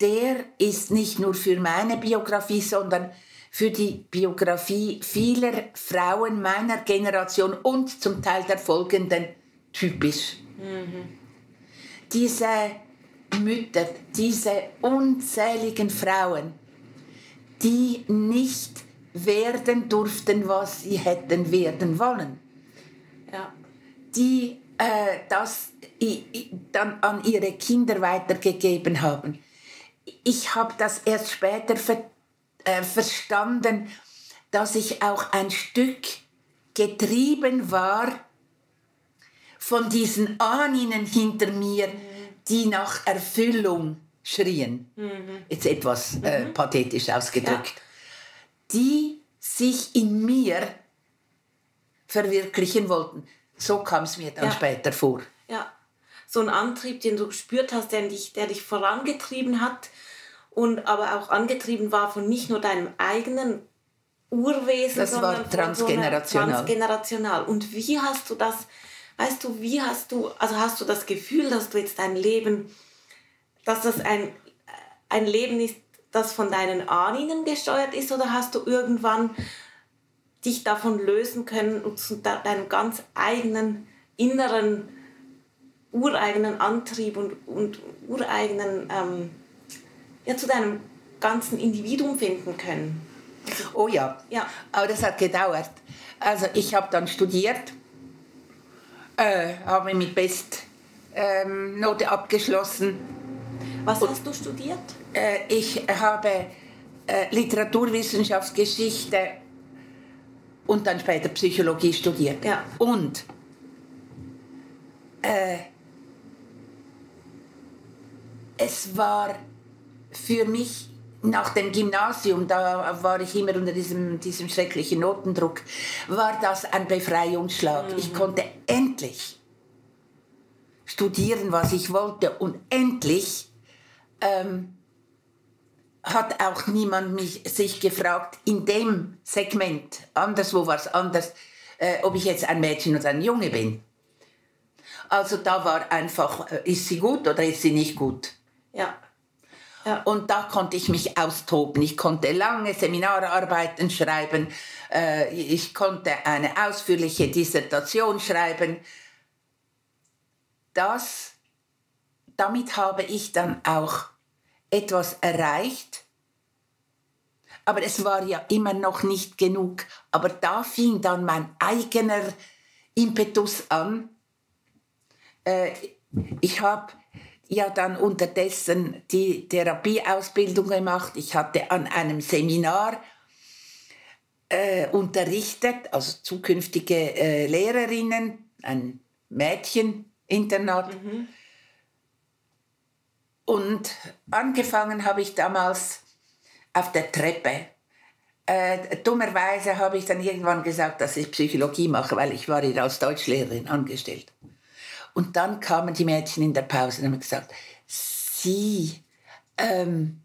der ist nicht nur für meine Biografie, sondern für die Biografie vieler Frauen meiner Generation und zum Teil der folgenden typisch. Mhm. Diese Mütter, diese unzähligen Frauen, die nicht werden durften, was sie hätten werden wollen. Ja. Die äh, das dann an ihre Kinder weitergegeben haben. Ich habe das erst später ver, äh, verstanden, dass ich auch ein Stück getrieben war von diesen Ahnen hinter mir, die nach Erfüllung schrien, mhm. jetzt etwas äh, mhm. pathetisch ausgedrückt, ja. die sich in mir verwirklichen wollten. So kam es mir dann ja. später vor. Ja, so ein Antrieb, den du gespürt hast, der dich, der dich vorangetrieben hat und aber auch angetrieben war von nicht nur deinem eigenen Urwesen, das sondern war transgenerational. So transgenerational. Und wie hast du das, weißt du, wie hast du, also hast du das Gefühl, dass du jetzt dein Leben, dass das ein, ein Leben ist, das von deinen Ahnen gesteuert ist, oder hast du irgendwann dich davon lösen können und zu deinem ganz eigenen inneren, ureigenen Antrieb und, und ureigenen, ähm, ja, zu deinem ganzen Individuum finden können? Oh ja. ja, aber das hat gedauert. Also ich habe dann studiert, äh, habe mit Bestnote ähm, abgeschlossen. Was hast du studiert? Äh, ich habe äh, Literaturwissenschaftsgeschichte und dann später Psychologie studiert. Ja. Und äh, es war für mich nach dem Gymnasium, da war ich immer unter diesem, diesem schrecklichen Notendruck, war das ein Befreiungsschlag. Mhm. Ich konnte endlich studieren, was ich wollte und endlich ähm, hat auch niemand mich, sich gefragt, in dem Segment, anderswo war es anders, äh, ob ich jetzt ein Mädchen oder ein Junge bin. Also da war einfach, äh, ist sie gut oder ist sie nicht gut? Ja. Ja. Und da konnte ich mich austoben. Ich konnte lange Seminararbeiten schreiben. Äh, ich konnte eine ausführliche Dissertation schreiben. Das, damit habe ich dann auch etwas erreicht. Aber es war ja immer noch nicht genug. Aber da fing dann mein eigener Impetus an. Äh, ich habe ja dann unterdessen die Therapieausbildung gemacht. Ich hatte an einem Seminar äh, unterrichtet, also zukünftige äh, Lehrerinnen, ein Mädcheninternat. Mhm. Und angefangen habe ich damals auf der Treppe. Äh, dummerweise habe ich dann irgendwann gesagt, dass ich Psychologie mache, weil ich war hier als Deutschlehrerin angestellt. Und dann kamen die Mädchen in der Pause und haben gesagt, Sie, ähm,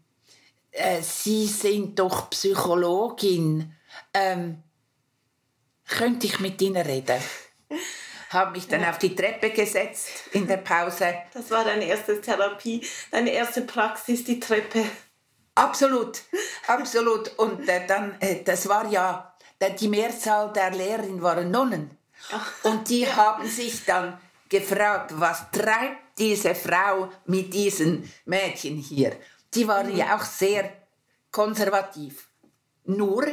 äh, Sie sind doch Psychologin. Ähm, könnte ich mit Ihnen reden? habe mich dann ja. auf die Treppe gesetzt in der Pause. Das war deine erste Therapie, deine erste Praxis, die Treppe. Absolut, absolut. Und äh, dann, äh, das war ja, die Mehrzahl der Lehrerinnen waren Nonnen. Ach. Und die ja. haben sich dann gefragt, was treibt diese Frau mit diesen Mädchen hier? Die waren mhm. ja auch sehr konservativ. Nur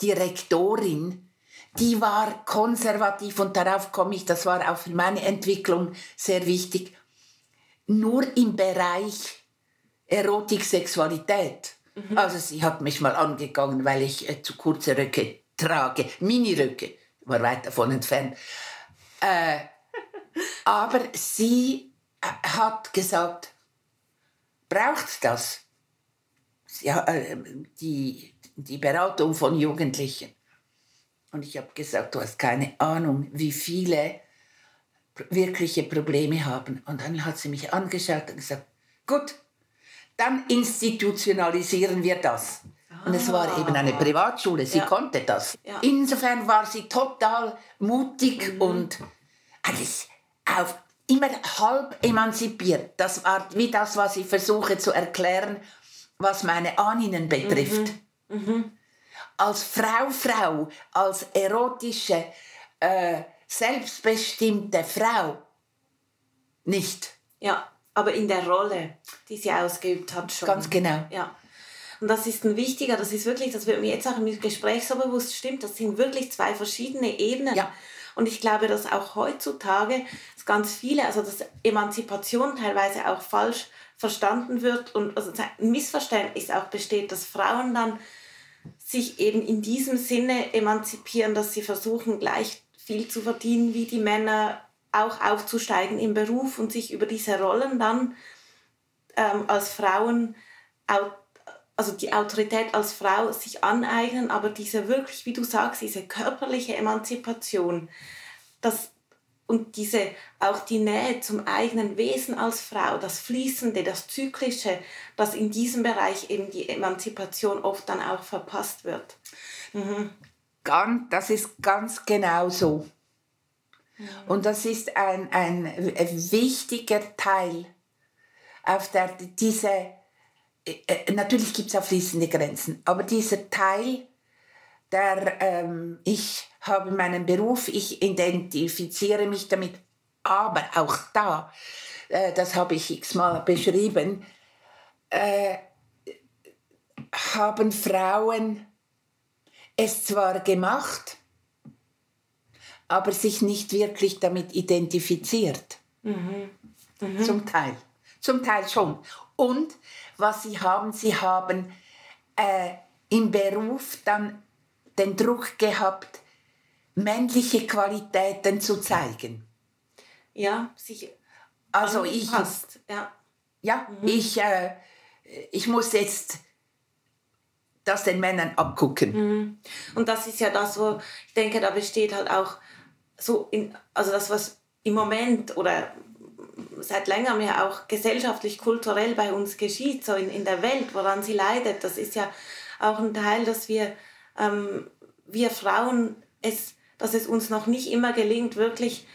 die Rektorin, die war konservativ und darauf komme ich, das war auch für meine Entwicklung sehr wichtig, nur im Bereich Erotik, Sexualität. Mhm. Also sie hat mich mal angegangen, weil ich äh, zu kurze Röcke trage, Miniröcke, war weit davon entfernt. Äh, aber sie hat gesagt, braucht das? Ja, äh, die, die Beratung von Jugendlichen. Und ich habe gesagt, du hast keine Ahnung, wie viele wirkliche Probleme haben. Und dann hat sie mich angeschaut und gesagt, gut, dann institutionalisieren wir das. Und es war eben eine ah. Privatschule, sie ja. konnte das. Ja. Insofern war sie total mutig mhm. und alles auf immer halb emanzipiert. Das war wie das, was ich versuche zu erklären, was meine Ahnen betrifft. Mhm. Mhm. Als Frau, Frau, als erotische, äh, selbstbestimmte Frau nicht. Ja, aber in der Rolle, die sie ausgeübt hat schon. Ganz genau. Ja. Und das ist ein wichtiger, das ist wirklich, das wird mir jetzt auch im Gespräch so bewusst, stimmt, das sind wirklich zwei verschiedene Ebenen. Ja. Und ich glaube, dass auch heutzutage ganz viele, also dass Emanzipation teilweise auch falsch verstanden wird und also ein Missverständnis auch besteht, dass Frauen dann sich eben in diesem Sinne emanzipieren, dass sie versuchen, gleich viel zu verdienen wie die Männer, auch aufzusteigen im Beruf und sich über diese Rollen dann ähm, als Frauen also die Autorität als Frau sich aneignen, aber diese wirklich, wie du sagst, diese körperliche Emanzipation, das und diese auch die Nähe zum eigenen Wesen als Frau, das Fließende, das Zyklische, dass in diesem Bereich eben die Emanzipation oft dann auch verpasst wird. Mhm. Ganz, das ist ganz genau so. Mhm. Und das ist ein, ein, ein wichtiger Teil, auf der diese, äh, äh natürlich gibt es auch fließende Grenzen, aber dieser Teil, der ähm, ich habe meinen Beruf, ich identifiziere mich damit, aber auch da, äh, das habe ich x-mal beschrieben, äh, haben Frauen es zwar gemacht, aber sich nicht wirklich damit identifiziert. Mhm. Mhm. Zum Teil. Zum Teil schon. Und was sie haben, sie haben äh, im Beruf dann den Druck gehabt, männliche Qualitäten zu zeigen. Ja, sich also ich passt. Ja, ja mhm. ich, äh, ich muss jetzt das den Männern abgucken. Mhm. Und das ist ja das, wo ich denke, da besteht halt auch so, in, also das, was im Moment oder seit längerem ja auch gesellschaftlich, kulturell bei uns geschieht, so in, in der Welt, woran sie leidet, das ist ja auch ein Teil, dass wir, ähm, wir Frauen, es, dass es uns noch nicht immer gelingt, wirklich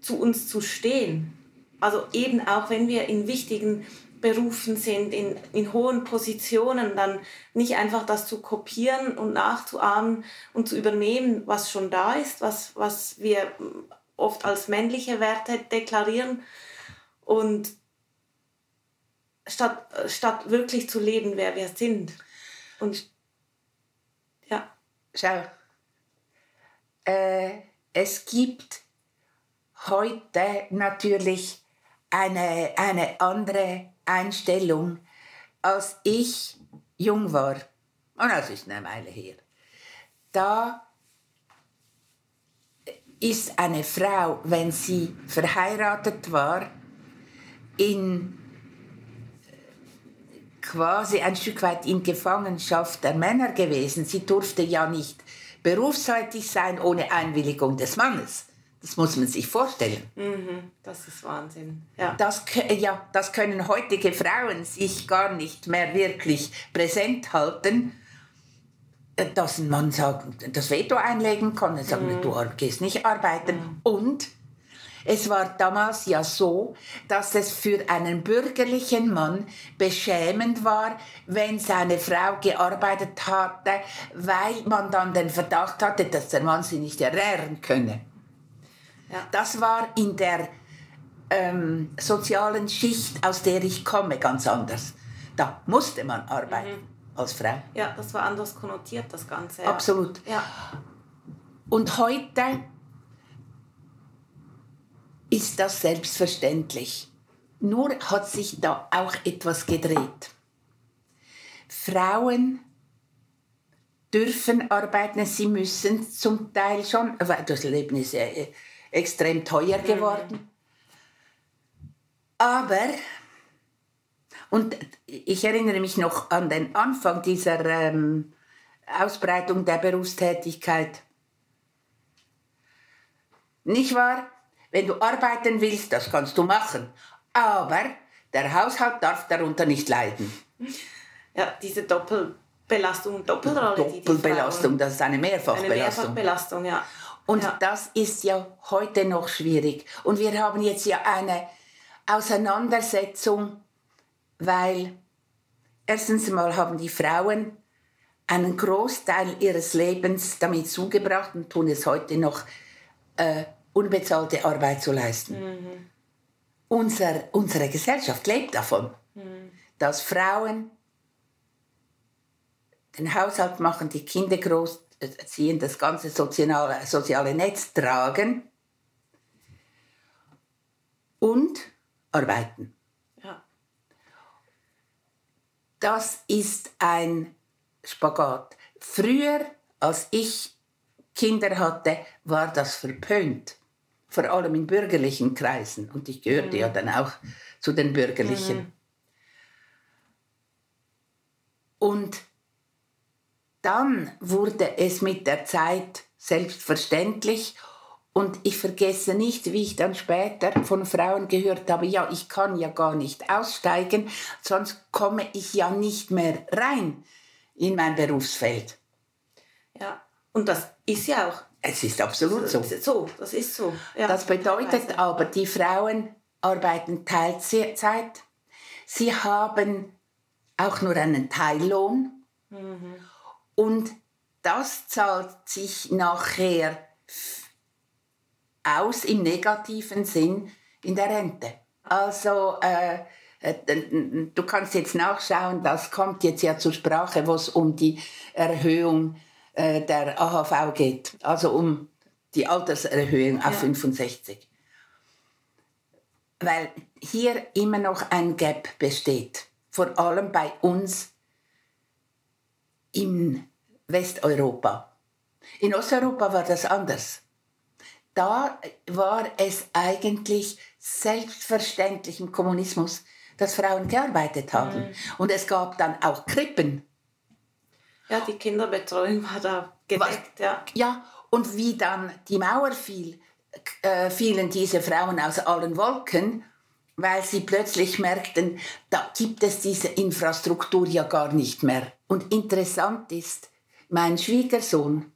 zu uns zu stehen. Also eben auch wenn wir in wichtigen berufen sind, in, in hohen Positionen, dann nicht einfach das zu kopieren und nachzuahmen und zu übernehmen, was schon da ist, was, was wir oft als männliche Werte deklarieren und statt, statt wirklich zu leben, wer wir sind. Und ja. Schau, äh, es gibt heute natürlich eine, eine andere Einstellung, als ich jung war. Und das ist eine Weile her. Da ist eine Frau, wenn sie verheiratet war, in quasi ein Stück weit in Gefangenschaft der Männer gewesen. Sie durfte ja nicht berufstätig sein ohne Einwilligung des Mannes. Das muss man sich vorstellen. Mhm, das ist Wahnsinn. Ja. Das, ja, das können heutige Frauen sich gar nicht mehr wirklich präsent halten, äh, dass ein Mann sagt, das Veto einlegen kann und sagt, mhm. du gehst nicht arbeiten. Mhm. Und es war damals ja so, dass es für einen bürgerlichen Mann beschämend war, wenn seine Frau gearbeitet hatte, weil man dann den Verdacht hatte, dass der Mann sie nicht ernähren könne. Ja. Das war in der ähm, sozialen Schicht, aus der ich komme, ganz anders. Da musste man arbeiten mhm. als Frau. Ja, das war anders konnotiert, das Ganze. Ja. Absolut. Ja. Und heute ist das selbstverständlich. Nur hat sich da auch etwas gedreht. Frauen dürfen arbeiten, sie müssen zum Teil schon, weil das Leben ist äh, extrem teuer geworden. Aber, und ich erinnere mich noch an den Anfang dieser ähm, Ausbreitung der Berufstätigkeit. Nicht wahr? Wenn du arbeiten willst, das kannst du machen. Aber der Haushalt darf darunter nicht leiden. Ja, diese Doppelbelastung, Doppelrolle. Doppelbelastung, das ist eine Mehrfachbelastung. Eine Mehrfachbelastung, ja. Und ja. das ist ja heute noch schwierig. Und wir haben jetzt ja eine Auseinandersetzung, weil erstens mal haben die Frauen einen Großteil ihres Lebens damit zugebracht und tun es heute noch, äh, unbezahlte Arbeit zu leisten. Mhm. Unser, unsere Gesellschaft lebt davon, mhm. dass Frauen den Haushalt machen, die Kinder groß ziehen, das ganze soziale, soziale Netz tragen und arbeiten. Ja. Das ist ein Spagat. Früher, als ich Kinder hatte, war das verpönt. Vor allem in bürgerlichen Kreisen. Und ich gehörte mhm. ja dann auch zu den bürgerlichen. Mhm. Und dann wurde es mit der Zeit selbstverständlich und ich vergesse nicht, wie ich dann später von Frauen gehört habe, ja, ich kann ja gar nicht aussteigen, sonst komme ich ja nicht mehr rein in mein Berufsfeld. Ja, und das ist ja auch. Es ist absolut so. So, das ist so. Ja, das bedeutet aber, die Frauen arbeiten Teilzeit. Sie haben auch nur einen Teillohn. Mhm. Und das zahlt sich nachher aus im negativen Sinn in der Rente. Also äh, äh du kannst jetzt nachschauen, das kommt jetzt ja zur Sprache, wo es um die Erhöhung äh, der AHV geht, also um die Alterserhöhung auf ja. 65. Weil hier immer noch ein Gap besteht, vor allem bei uns in Westeuropa. In Osteuropa war das anders. Da war es eigentlich selbstverständlich im Kommunismus, dass Frauen gearbeitet haben. Mhm. Und es gab dann auch Krippen. Ja, die Kinderbetreuung war da gedeckt, ja. Ja, und wie dann die Mauer fiel, äh, fielen diese Frauen aus allen Wolken, weil sie plötzlich merkten, da gibt es diese Infrastruktur ja gar nicht mehr. Und interessant ist, mein Schwiegersohn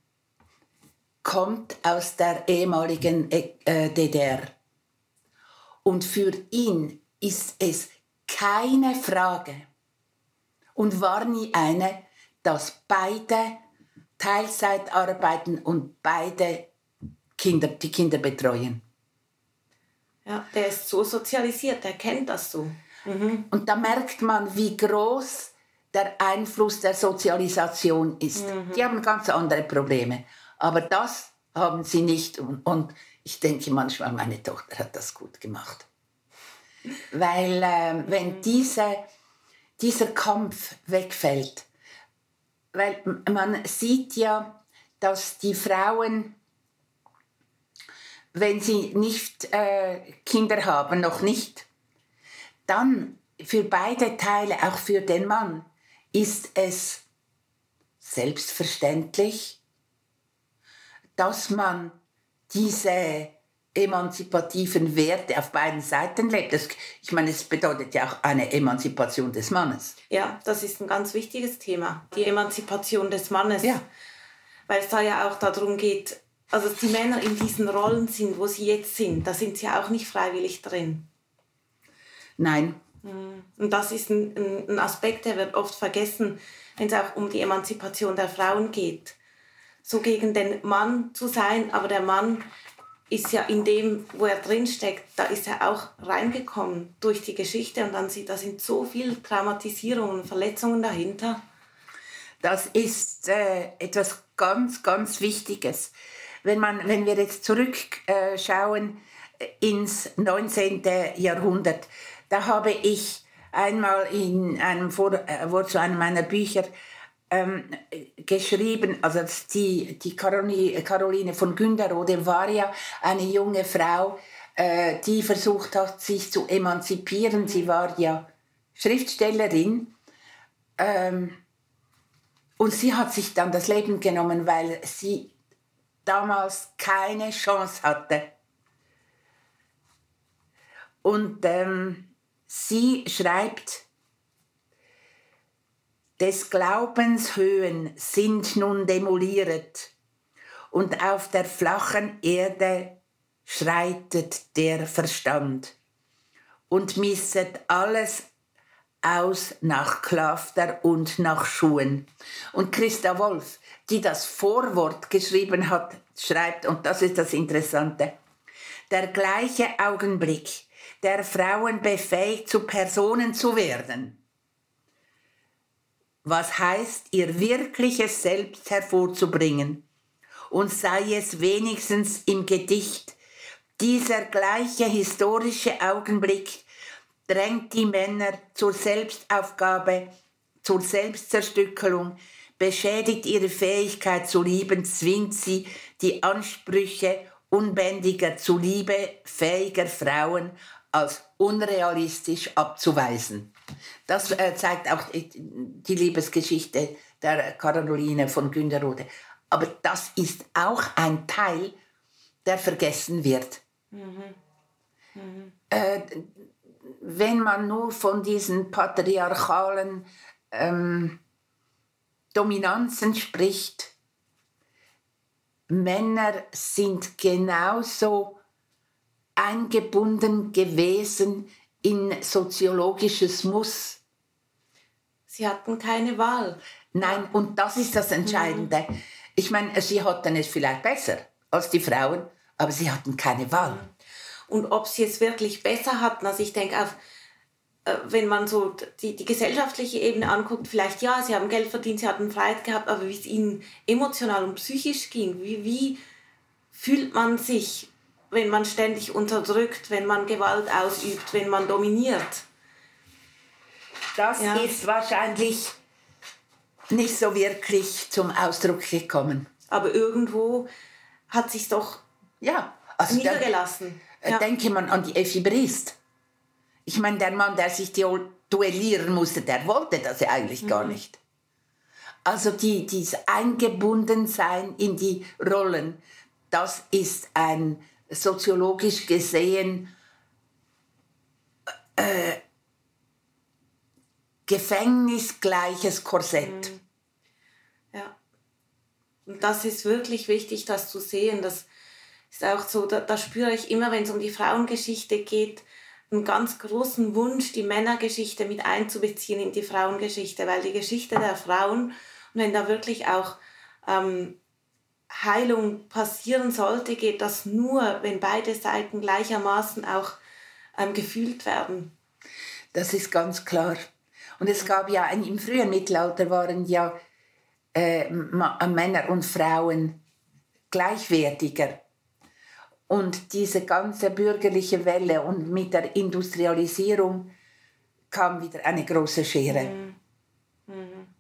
kommt aus der ehemaligen äh, DDR. Und für ihn ist es keine Frage und war nie eine, dass beide Teilzeit arbeiten und beide Kinder, die Kinder betreuen. Ja, der ist so sozialisiert, der kennt das so. Mhm. Und da merkt man, wie groß der Einfluss der Sozialisation ist. Mhm. Die haben ganz andere Probleme. Aber das haben sie nicht. Und, und ich denke manchmal, meine Tochter hat das gut gemacht. Weil äh, wenn mhm. diese, dieser Kampf wegfällt, weil man sieht ja, dass die Frauen, wenn sie nicht äh, Kinder haben, noch nicht, dann für beide Teile, auch für den Mann, ist es selbstverständlich, dass man diese emanzipativen Werte auf beiden Seiten lebt. Das, ich meine, es bedeutet ja auch eine Emanzipation des Mannes. Ja, das ist ein ganz wichtiges Thema, die Emanzipation des Mannes. Ja. Weil es da ja auch darum geht, also die Männer in diesen Rollen sind, wo sie jetzt sind, da sind sie auch nicht freiwillig drin. Nein. Mhm. Und das ist ein, ein Aspekt, der wird oft vergessen, wenn es auch um die Emanzipation der Frauen geht. So gegen den Mann zu sein, aber der Mann ist ja in dem, wo er drinsteckt, da ist er auch reingekommen durch die Geschichte und dann sieht, da sind so viele Traumatisierungen und Verletzungen dahinter. Das ist äh, etwas ganz, ganz Wichtiges. Wenn, man, wenn wir jetzt zurückschauen äh, ins 19. Jahrhundert, da habe ich einmal in einem Vor äh, zu einem meiner Bücher ähm, geschrieben, also die, die Caroline von Günderode war ja eine junge Frau, äh, die versucht hat, sich zu emanzipieren. Sie war ja Schriftstellerin. Ähm, und sie hat sich dann das Leben genommen, weil sie damals keine Chance hatte. Und ähm, sie schreibt, des Glaubens Höhen sind nun demoliert, und auf der flachen Erde schreitet der Verstand und misset alles aus nach Klafter und nach Schuhen. Und Christa Wolf, die das Vorwort geschrieben hat, schreibt, und das ist das Interessante, der gleiche Augenblick, der Frauen befähigt, zu Personen zu werden, was heißt, ihr wirkliches Selbst hervorzubringen. Und sei es wenigstens im Gedicht, dieser gleiche historische Augenblick drängt die Männer zur Selbstaufgabe, zur Selbstzerstückelung, beschädigt ihre Fähigkeit zu lieben, zwingt sie, die Ansprüche unbändiger zu Liebe fähiger Frauen als unrealistisch abzuweisen. Das äh, zeigt auch die Liebesgeschichte der Caroline von Günderode. Aber das ist auch ein Teil, der vergessen wird. Mhm. Mhm. Äh, wenn man nur von diesen patriarchalen ähm, Dominanzen spricht, Männer sind genauso eingebunden gewesen in soziologisches Muss. Sie hatten keine Wahl. Nein, und das ist das Entscheidende. Mhm. Ich meine, sie hatten es vielleicht besser als die Frauen, aber sie hatten keine Wahl. Und ob sie es wirklich besser hatten, also ich denke auch, äh, wenn man so die, die gesellschaftliche Ebene anguckt, vielleicht ja, sie haben Geld verdient, sie hatten Freiheit gehabt, aber wie es ihnen emotional und psychisch ging, wie, wie fühlt man sich, wenn man ständig unterdrückt, wenn man Gewalt ausübt, wenn man dominiert? Das ja. ist wahrscheinlich nicht so wirklich zum Ausdruck gekommen. Aber irgendwo hat sich doch ja, also niedergelassen. Da, ja. Denke man an die Effi Briest. Ich meine, der Mann, der sich duellieren musste, der wollte das ja eigentlich mhm. gar nicht. Also die, dieses Eingebundensein in die Rollen, das ist ein soziologisch gesehen äh, gefängnisgleiches Korsett. Mhm. Ja. Und das ist wirklich wichtig, das zu sehen. Das ist auch so, da, da spüre ich immer, wenn es um die Frauengeschichte geht, einen ganz großen Wunsch, die Männergeschichte mit einzubeziehen in die Frauengeschichte, weil die Geschichte der Frauen, und wenn da wirklich auch ähm, Heilung passieren sollte, geht das nur, wenn beide Seiten gleichermaßen auch ähm, gefühlt werden. Das ist ganz klar. Und es gab ja, im frühen Mittelalter waren ja äh, Männer und Frauen gleichwertiger. Und diese ganze bürgerliche Welle und mit der Industrialisierung kam wieder eine große Schere. Mhm. Mhm.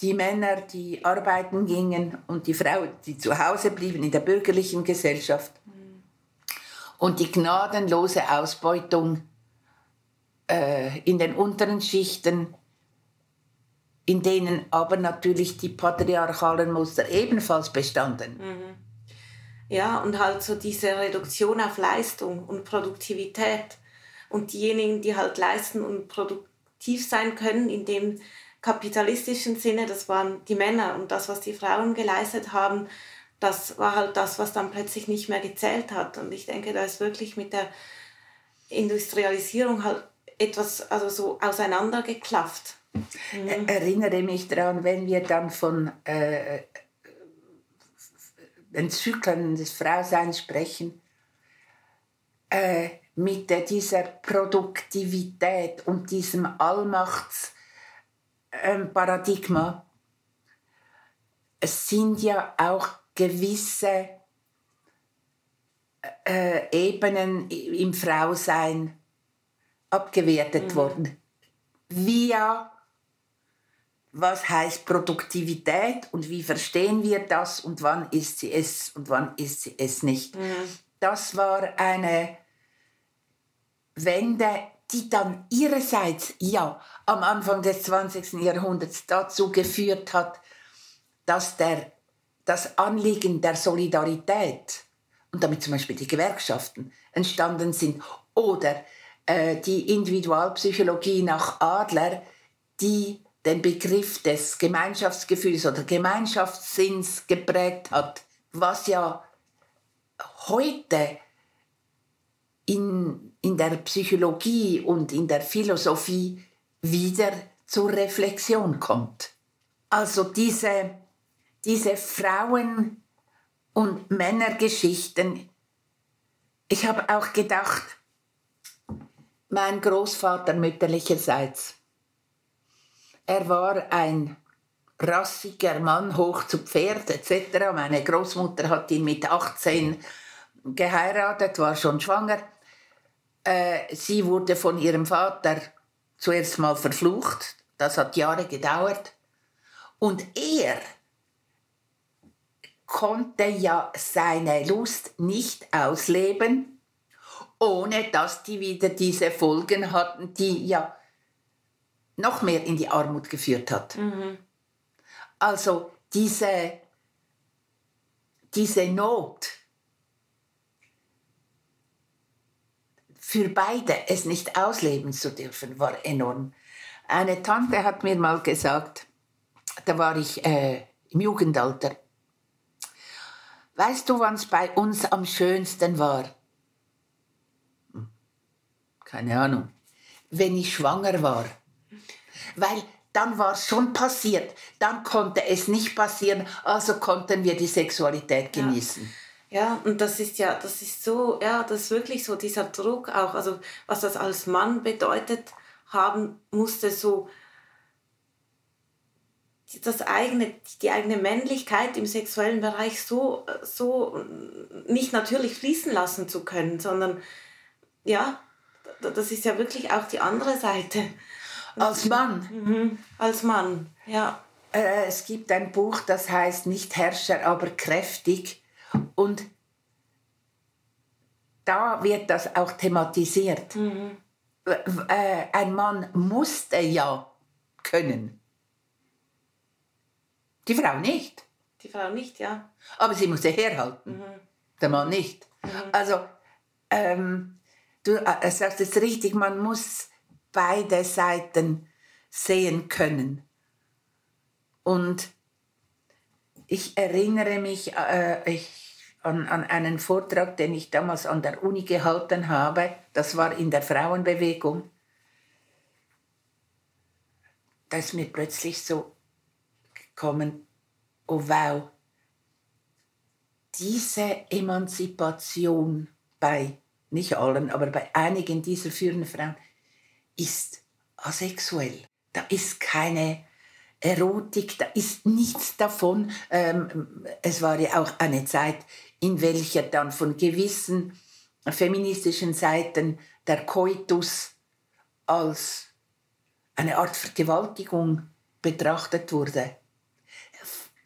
Die Männer, die arbeiten gingen und die Frauen, die zu Hause blieben in der bürgerlichen Gesellschaft. Und die gnadenlose Ausbeutung äh, in den unteren Schichten, in denen aber natürlich die patriarchalen Muster ebenfalls bestanden. Mhm. Ja, und halt so diese Reduktion auf Leistung und Produktivität. Und diejenigen, die halt leisten und produktiv sein können, in dem kapitalistischen Sinne, das waren die Männer. Und das, was die Frauen geleistet haben, das war halt das, was dann plötzlich nicht mehr gezählt hat. Und ich denke, da ist wirklich mit der Industrialisierung halt etwas also so auseinandergeklafft. Mhm. Erinnere mich daran, wenn wir dann von äh, den Zyklen des Frauseins sprechen, äh, mit dieser Produktivität und diesem Allmachtsparadigma, ähm, es sind ja auch gewisse äh, Ebenen im Frausein abgewertet mhm. worden. Via was heißt Produktivität und wie verstehen wir das und wann ist sie es und wann ist sie es nicht. Mhm. Das war eine Wende, die dann ihrerseits ja am Anfang des 20. Jahrhunderts dazu geführt hat, dass der, das Anliegen der Solidarität und damit zum Beispiel die Gewerkschaften entstanden sind oder äh, die Individualpsychologie nach Adler, die den Begriff des Gemeinschaftsgefühls oder Gemeinschaftssinns geprägt hat, was ja heute in, in der Psychologie und in der Philosophie wieder zur Reflexion kommt. Also diese, diese Frauen- und Männergeschichten. Ich habe auch gedacht, mein Großvater mütterlicherseits, er war ein rassiger Mann, hoch zu Pferd etc. Meine Großmutter hat ihn mit 18 geheiratet, war schon schwanger. Äh, sie wurde von ihrem Vater zuerst mal verflucht. Das hat Jahre gedauert. Und er konnte ja seine Lust nicht ausleben, ohne dass die wieder diese Folgen hatten, die ja noch mehr in die Armut geführt hat. Mhm. Also diese, diese Not für beide es nicht ausleben zu dürfen, war enorm. Eine Tante hat mir mal gesagt, da war ich äh, im Jugendalter, Weißt du, wann es bei uns am schönsten war? Hm, keine Ahnung. Wenn ich schwanger war. Weil dann war es schon passiert. Dann konnte es nicht passieren, also konnten wir die Sexualität genießen. Ja. Ja, und das ist ja, das ist so, ja, das ist wirklich so dieser Druck auch, also was das als Mann bedeutet haben musste, so das eigene, die eigene Männlichkeit im sexuellen Bereich so, so nicht natürlich fließen lassen zu können, sondern ja, das ist ja wirklich auch die andere Seite. Als Mann? Mhm, als Mann, ja. Äh, es gibt ein Buch, das heißt nicht Herrscher, aber kräftig. Und da wird das auch thematisiert. Mhm. Äh, ein Mann musste ja können. Die Frau nicht. Die Frau nicht, ja. Aber sie musste herhalten. Mhm. Der Mann nicht. Mhm. Also, ähm, du äh, sagst es richtig, man muss beide Seiten sehen können. Und ich erinnere mich äh, ich, an, an einen Vortrag, den ich damals an der Uni gehalten habe. Das war in der Frauenbewegung. Da ist mir plötzlich so gekommen, oh wow, diese Emanzipation bei, nicht allen, aber bei einigen dieser führenden Frauen ist asexuell. Da ist keine Erotik, da ist nichts davon. Ähm, es war ja auch eine Zeit, in welcher dann von gewissen feministischen Seiten der Koitus als eine Art Vergewaltigung betrachtet wurde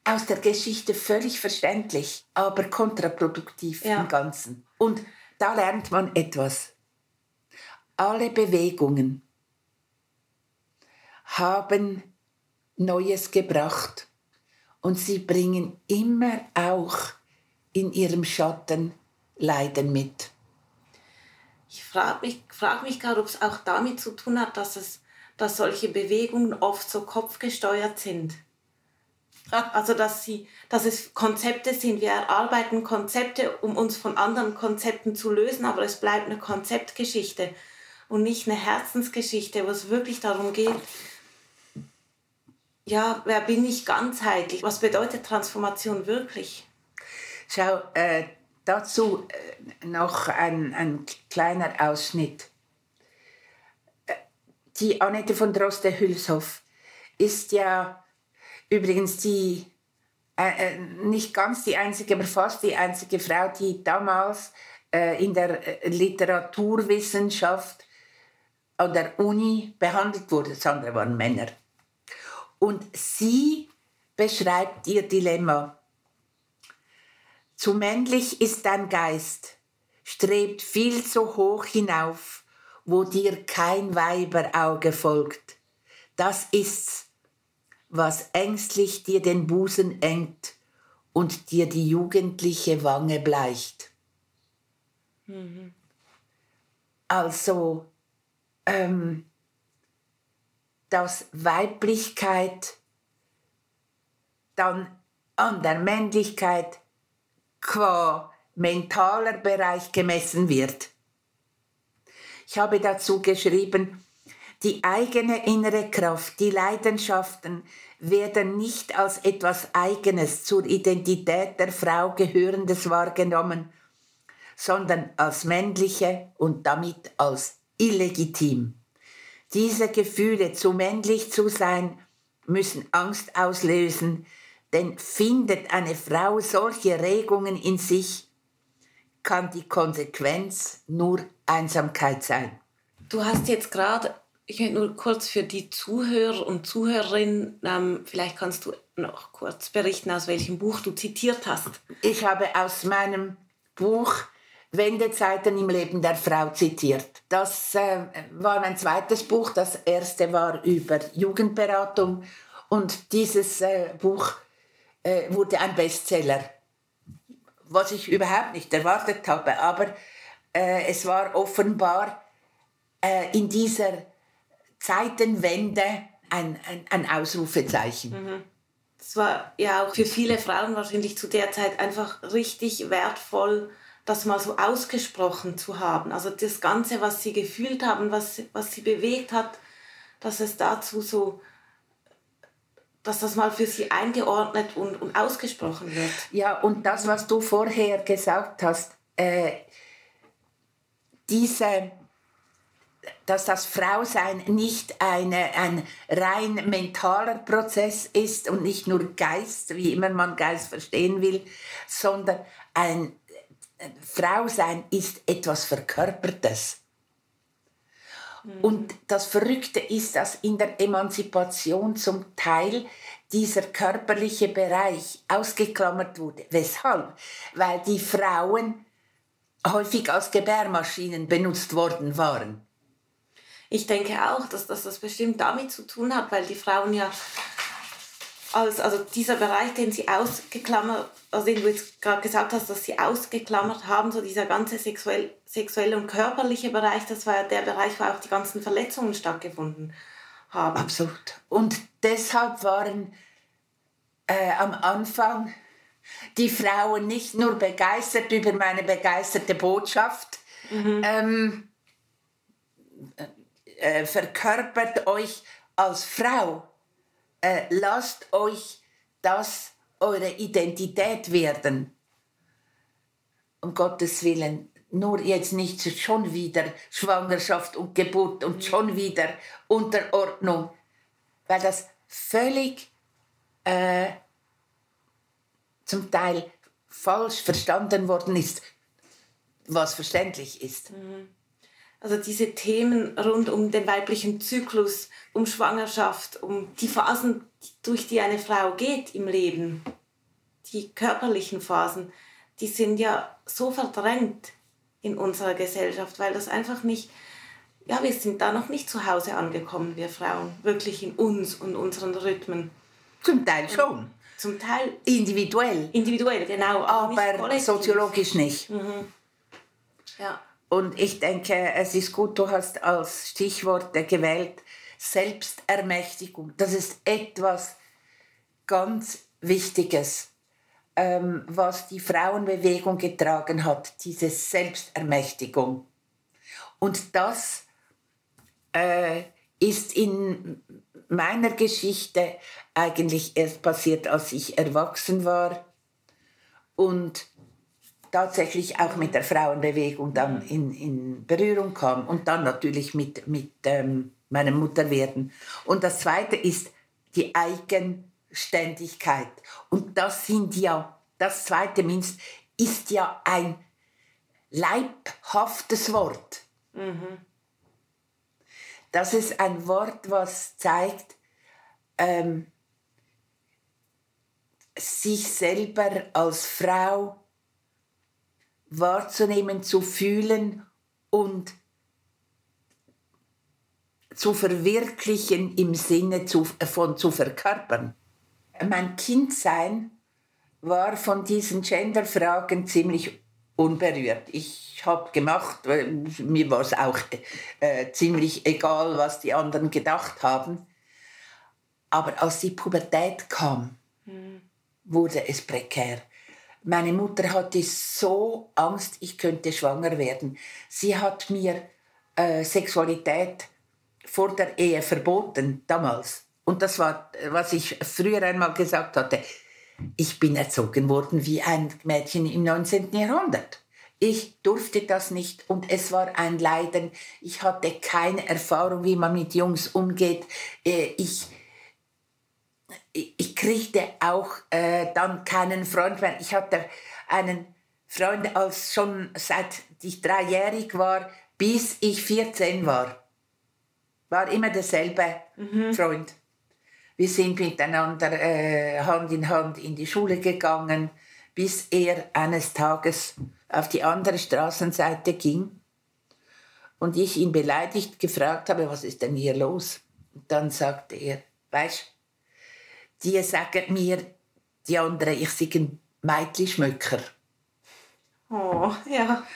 aus der Geschichte völlig verständlich, aber kontraproduktiv ja. im Ganzen. Und da lernt man etwas. Alle Bewegungen haben Neues gebracht und sie bringen immer auch in ihrem Schatten Leiden mit. Ich frage mich, frag mich gerade, ob es auch damit zu tun hat, dass, es, dass solche Bewegungen oft so kopfgesteuert sind. Also dass, sie, dass es Konzepte sind. Wir erarbeiten Konzepte, um uns von anderen Konzepten zu lösen, aber es bleibt eine Konzeptgeschichte und nicht eine Herzensgeschichte, wo es wirklich darum geht, ja, wer bin ich ganzheitlich? Was bedeutet Transformation wirklich? Schau, äh, dazu äh, noch ein, ein kleiner Ausschnitt. Äh, die Annette von Droste-Hülshoff ist ja Übrigens die, äh, äh, nicht ganz die einzige, aber fast die einzige Frau, die damals äh, in der Literaturwissenschaft an der Uni behandelt wurde. Das andere waren Männer. Und sie beschreibt ihr Dilemma. Zu männlich ist dein Geist, strebt viel zu hoch hinauf, wo dir kein Weiberauge folgt. Das ist's, was ängstlich dir den Busen engt und dir die jugendliche Wange bleicht. Mhm. Also, ähm, dass Weiblichkeit dann an der Männlichkeit qua mentaler Bereich gemessen wird. Ich habe dazu geschrieben, die eigene innere Kraft, die Leidenschaften werden nicht als etwas Eigenes zur Identität der Frau gehörendes wahrgenommen, sondern als männliche und damit als illegitim. Diese Gefühle, zu männlich zu sein, müssen Angst auslösen, denn findet eine Frau solche Regungen in sich, kann die Konsequenz nur Einsamkeit sein. Du hast jetzt gerade ich möchte nur kurz für die Zuhörer und Zuhörerinnen, ähm, vielleicht kannst du noch kurz berichten, aus welchem Buch du zitiert hast. Ich habe aus meinem Buch Wendezeiten im Leben der Frau zitiert. Das äh, war mein zweites Buch. Das erste war über Jugendberatung und dieses äh, Buch äh, wurde ein Bestseller, was ich überhaupt nicht erwartet habe. Aber äh, es war offenbar äh, in dieser Zeitenwende ein, ein, ein Ausrufezeichen. Mhm. war ja auch für viele Frauen wahrscheinlich zu der Zeit einfach richtig wertvoll, das mal so ausgesprochen zu haben. Also das Ganze, was sie gefühlt haben, was, was sie bewegt hat, dass es dazu so, dass das mal für sie eingeordnet und, und ausgesprochen wird. Ja, und das, was du vorher gesagt hast, äh, diese dass das Frausein nicht eine, ein rein mentaler Prozess ist und nicht nur Geist, wie immer man Geist verstehen will, sondern ein Frausein ist etwas Verkörpertes. Mhm. Und das Verrückte ist, dass in der Emanzipation zum Teil dieser körperliche Bereich ausgeklammert wurde. Weshalb? Weil die Frauen häufig als Gebärmaschinen benutzt worden waren. Ich denke auch, dass, dass das bestimmt damit zu tun hat, weil die Frauen ja als, also dieser Bereich, den sie ausgeklammert, also den du jetzt gerade gesagt hast, dass sie ausgeklammert haben, so dieser ganze sexuell, sexuelle und körperliche Bereich, das war ja der Bereich, wo auch die ganzen Verletzungen stattgefunden haben. Absolut. Und deshalb waren äh, am Anfang die Frauen nicht nur begeistert über meine begeisterte Botschaft, mhm. ähm, äh, verkörpert euch als Frau. Äh, lasst euch das eure Identität werden. Um Gottes Willen, nur jetzt nicht schon wieder Schwangerschaft und Geburt und schon wieder Unterordnung, weil das völlig äh, zum Teil falsch verstanden worden ist, was verständlich ist. Mhm. Also diese Themen rund um den weiblichen Zyklus, um Schwangerschaft, um die Phasen, durch die eine Frau geht im Leben, die körperlichen Phasen, die sind ja so verdrängt in unserer Gesellschaft, weil das einfach nicht, ja, wir sind da noch nicht zu Hause angekommen, wir Frauen, wirklich in uns und unseren Rhythmen. Zum Teil schon. Zum Teil individuell. Individuell, genau. Aber, nicht soziologisch nicht. Mhm. Ja. Und ich denke, es ist gut, du hast als Stichwort gewählt Selbstermächtigung. Das ist etwas ganz Wichtiges, ähm, was die Frauenbewegung getragen hat, diese Selbstermächtigung. Und das äh, ist in meiner Geschichte eigentlich erst passiert, als ich erwachsen war und tatsächlich auch mit der Frauenbewegung dann in, in Berührung kam und dann natürlich mit, mit ähm, meinem Mutterwerden. Und das Zweite ist die Eigenständigkeit. Und das sind ja, das Zweite Minst ist ja ein leibhaftes Wort. Mhm. Das ist ein Wort, was zeigt, ähm, sich selber als Frau wahrzunehmen, zu fühlen und zu verwirklichen im Sinne zu, von zu verkörpern. Mein Kindsein war von diesen Genderfragen ziemlich unberührt. Ich habe gemacht, mir war es auch äh, ziemlich egal, was die anderen gedacht haben. Aber als die Pubertät kam, mhm. wurde es prekär. Meine Mutter hatte so Angst, ich könnte schwanger werden. Sie hat mir äh, Sexualität vor der Ehe verboten, damals. Und das war, was ich früher einmal gesagt hatte. Ich bin erzogen worden wie ein Mädchen im 19. Jahrhundert. Ich durfte das nicht und es war ein Leiden. Ich hatte keine Erfahrung, wie man mit Jungs umgeht. Äh, ich, ich kriegte auch äh, dann keinen Freund mehr. Ich hatte einen Freund als schon seit ich dreijährig war, bis ich 14 war. War immer derselbe mhm. Freund. Wir sind miteinander äh, Hand in Hand in die Schule gegangen, bis er eines Tages auf die andere Straßenseite ging und ich ihn beleidigt gefragt habe, was ist denn hier los? Und dann sagte er, weißt die sagen mir, die anderen, ich sei ein Mädchenschmöcker. Oh, ja.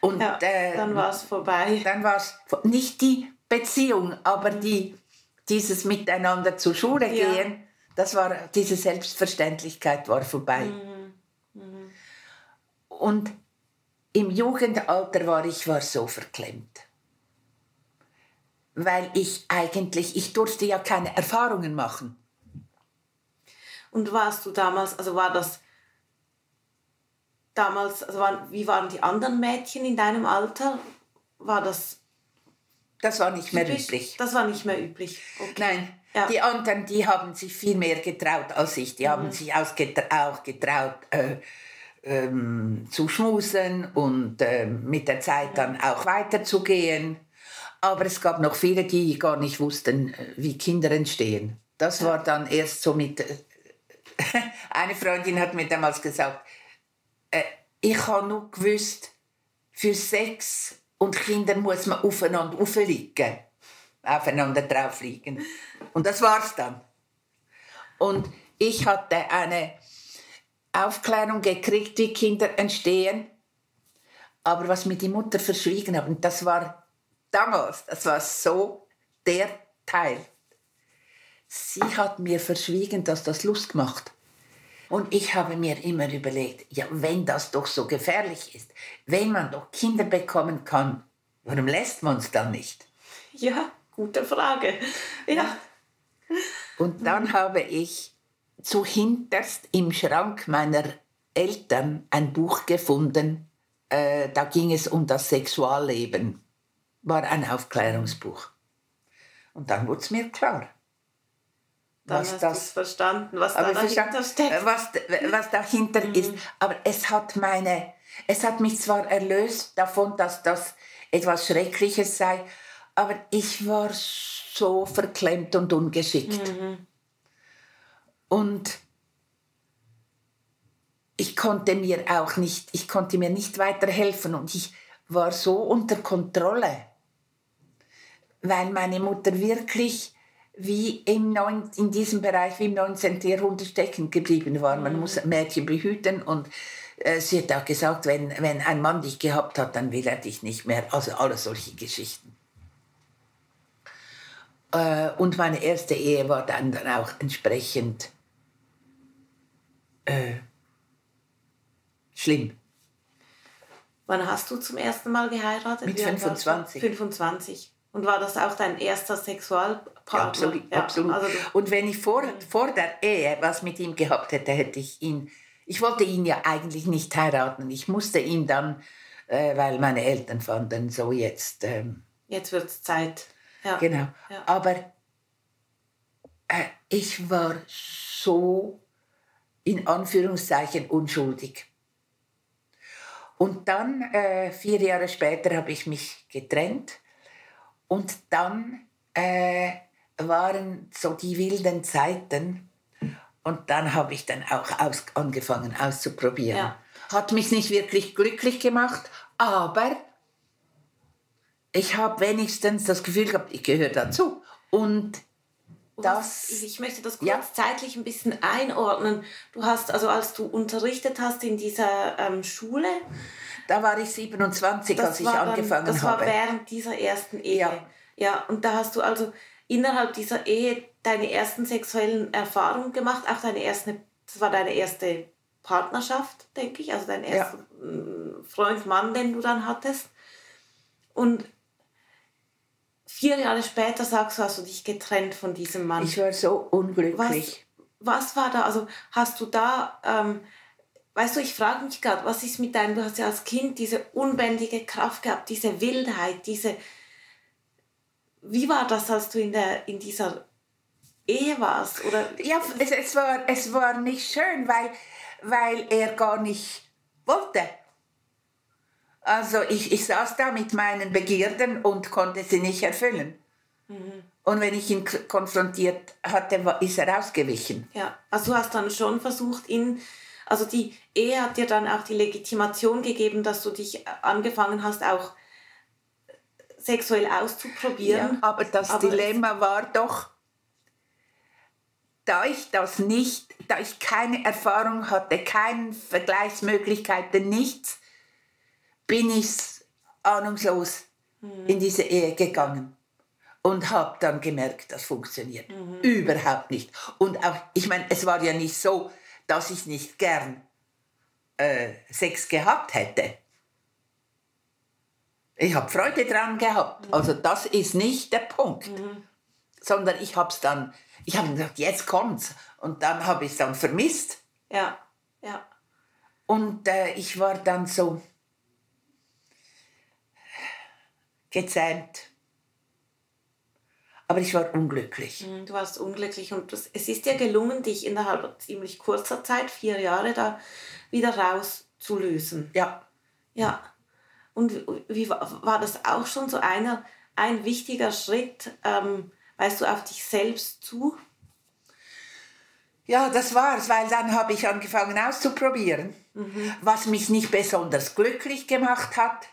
Und ja, äh, dann war es vorbei. Dann war es nicht die Beziehung, aber die, dieses Miteinander zur Schule ja. gehen, das war, diese Selbstverständlichkeit war vorbei. Mhm. Mhm. Und im Jugendalter war ich war so verklemmt. Weil ich eigentlich, ich durfte ja keine Erfahrungen machen. Und warst du damals, also war das damals, also waren, wie waren die anderen Mädchen in deinem Alter? War das Das war nicht mehr üblich. Das war nicht mehr üblich. Okay. Nein, Ja. die anderen, die haben sich viel mehr getraut als ich. Die Mhm. haben sich auch getraut, äh, ähm, zu schmusen und ähm, mit der Zeit dann auch weiterzugehen. Aber es gab noch viele, die gar nicht wussten, äh, wie Kinder entstehen. Das war dann erst so mit... Eine Freundin hat mir damals gesagt, äh, ich habe nur gewusst, für Sex und Kinder muss man aufeinander aufliegen. Aufeinander drauf liegen. Und das war's dann. Und ich hatte eine Aufklärung gekriegt, wie Kinder entstehen. Aber was mir die Mutter verschwiegen hat, und das war damals, das war so der Teil. Sie hat mir verschwiegen, dass das Lust macht. Und ich habe mir immer überlegt, ja, wenn das doch so gefährlich ist, wenn man doch Kinder bekommen kann, warum lässt man es dann nicht? Ja, gute Frage. Ja. Und dann habe ich zu hinterst im Schrank meiner Eltern ein Buch gefunden, äh, da ging es um das Sexualleben. War ein Aufklärungsbuch. Und dann wurde es mir klar. Dann was hast das- verstanden, was da dahinter steckt. äh, was, was dahinter Mhm. ist. Aber es hat meine, es hat mich zwar erlöst davon, dass das etwas Schreckliches sei, aber ich war so verklemmt und ungeschickt. Mhm. Und ich konnte mir auch nicht, ich konnte mir nicht weiterhelfen und ich war so unter Kontrolle, weil meine Mutter wirklich wie im neun, in diesem Bereich wie im 19. Jahrhundert stecken geblieben war. Man muss Mädchen behüten und äh, sie hat auch gesagt, wenn, wenn ein Mann dich gehabt hat, dann will er dich nicht mehr. Also alle solche Geschichten. Äh, und meine erste Ehe war dann, dann auch entsprechend äh, schlimm. Wann hast du zum ersten Mal geheiratet? Mit Wie alt warst du? 25. 25. Und war das auch dein erster Sexualpartner? Ja, absolut. absolut. Also und wenn ich vor, vor der Ehe was mit ihm gehabt hätte, hätte ich ihn. Ich wollte ihn ja eigentlich nicht heiraten. Ich musste ihn dann, äh, weil meine Eltern fanden, so jetzt. Ähm, jetzt wird es Zeit. Ja. Genau. Ja. Aber äh, ich war so in Anführungszeichen unschuldig. Und dann, äh, vier Jahre später, habe ich mich getrennt. Und dann äh, waren so die wilden Zeiten. Und dann habe ich dann auch aus, angefangen auszuprobieren. Ja. Hat mich nicht wirklich glücklich gemacht, aber ich habe wenigstens das Gefühl gehabt, ich gehöre dazu. Und das, Ich möchte das kurz Ja. zeitlich ein bisschen einordnen. Du hast, also als du unterrichtet hast in dieser ähm, Schule, da war ich 27, als ich dann- angefangen das habe. war während dieser ersten Ehe. Ja. ja, und da hast du also innerhalb dieser Ehe deine ersten sexuellen Erfahrungen gemacht, auch deine erste, das war deine erste Partnerschaft, denke ich, also dein Ja. erster mm, Freund, Mann, den du dann hattest. Und vier Jahre später sagst du, hast du dich getrennt von diesem Mann. ich war so Was, unglücklich. was war da, also hast du da, ähm, weißt du, ich frage mich gerade, was ist mit deinem, du hast ja als Kind diese unbändige Kraft gehabt, diese Wildheit, diese, wie war das, als du in, der, in dieser Ehe warst? Oder, Ja, es, es, war, es war nicht schön, weil, weil er gar nicht wollte. Also ich, ich saß da mit meinen Begierden und konnte sie nicht erfüllen. Und wenn ich ihn konfrontiert hatte, ist er ausgewichen. ja, also du hast dann schon versucht, ihn, also die Ehe hat dir dann auch die Legitimation gegeben, dass du dich angefangen hast, auch sexuell auszuprobieren. aber das Aber Dilemma war doch, da ich das nicht, da ich keine Erfahrung hatte, keine Vergleichsmöglichkeiten, nichts, bin ich ahnungslos in diese Ehe gegangen. und habe dann gemerkt, das funktioniert überhaupt nicht. Und auch, ich meine, es war ja nicht so, dass ich nicht gern äh, Sex gehabt hätte. Ich habe Freude dran gehabt. Also das ist nicht der Punkt. Sondern ich habe es dann, ich habe gesagt, jetzt kommt's. Und dann habe ich es dann vermisst. Ja, ja. Und äh, ich war dann so gezähmt. Aber ich war unglücklich. Mhm, Du warst unglücklich und das, es ist dir gelungen, dich innerhalb ziemlich kurzer Zeit, vier Jahre, da wieder rauszulösen. Ja, Ja. Und wie- war das auch schon so einer, ein wichtiger Schritt, ähm, weißt du, auf dich selbst zu? ja, das war's, weil dann habe ich angefangen auszuprobieren, was mich nicht besonders glücklich gemacht hat.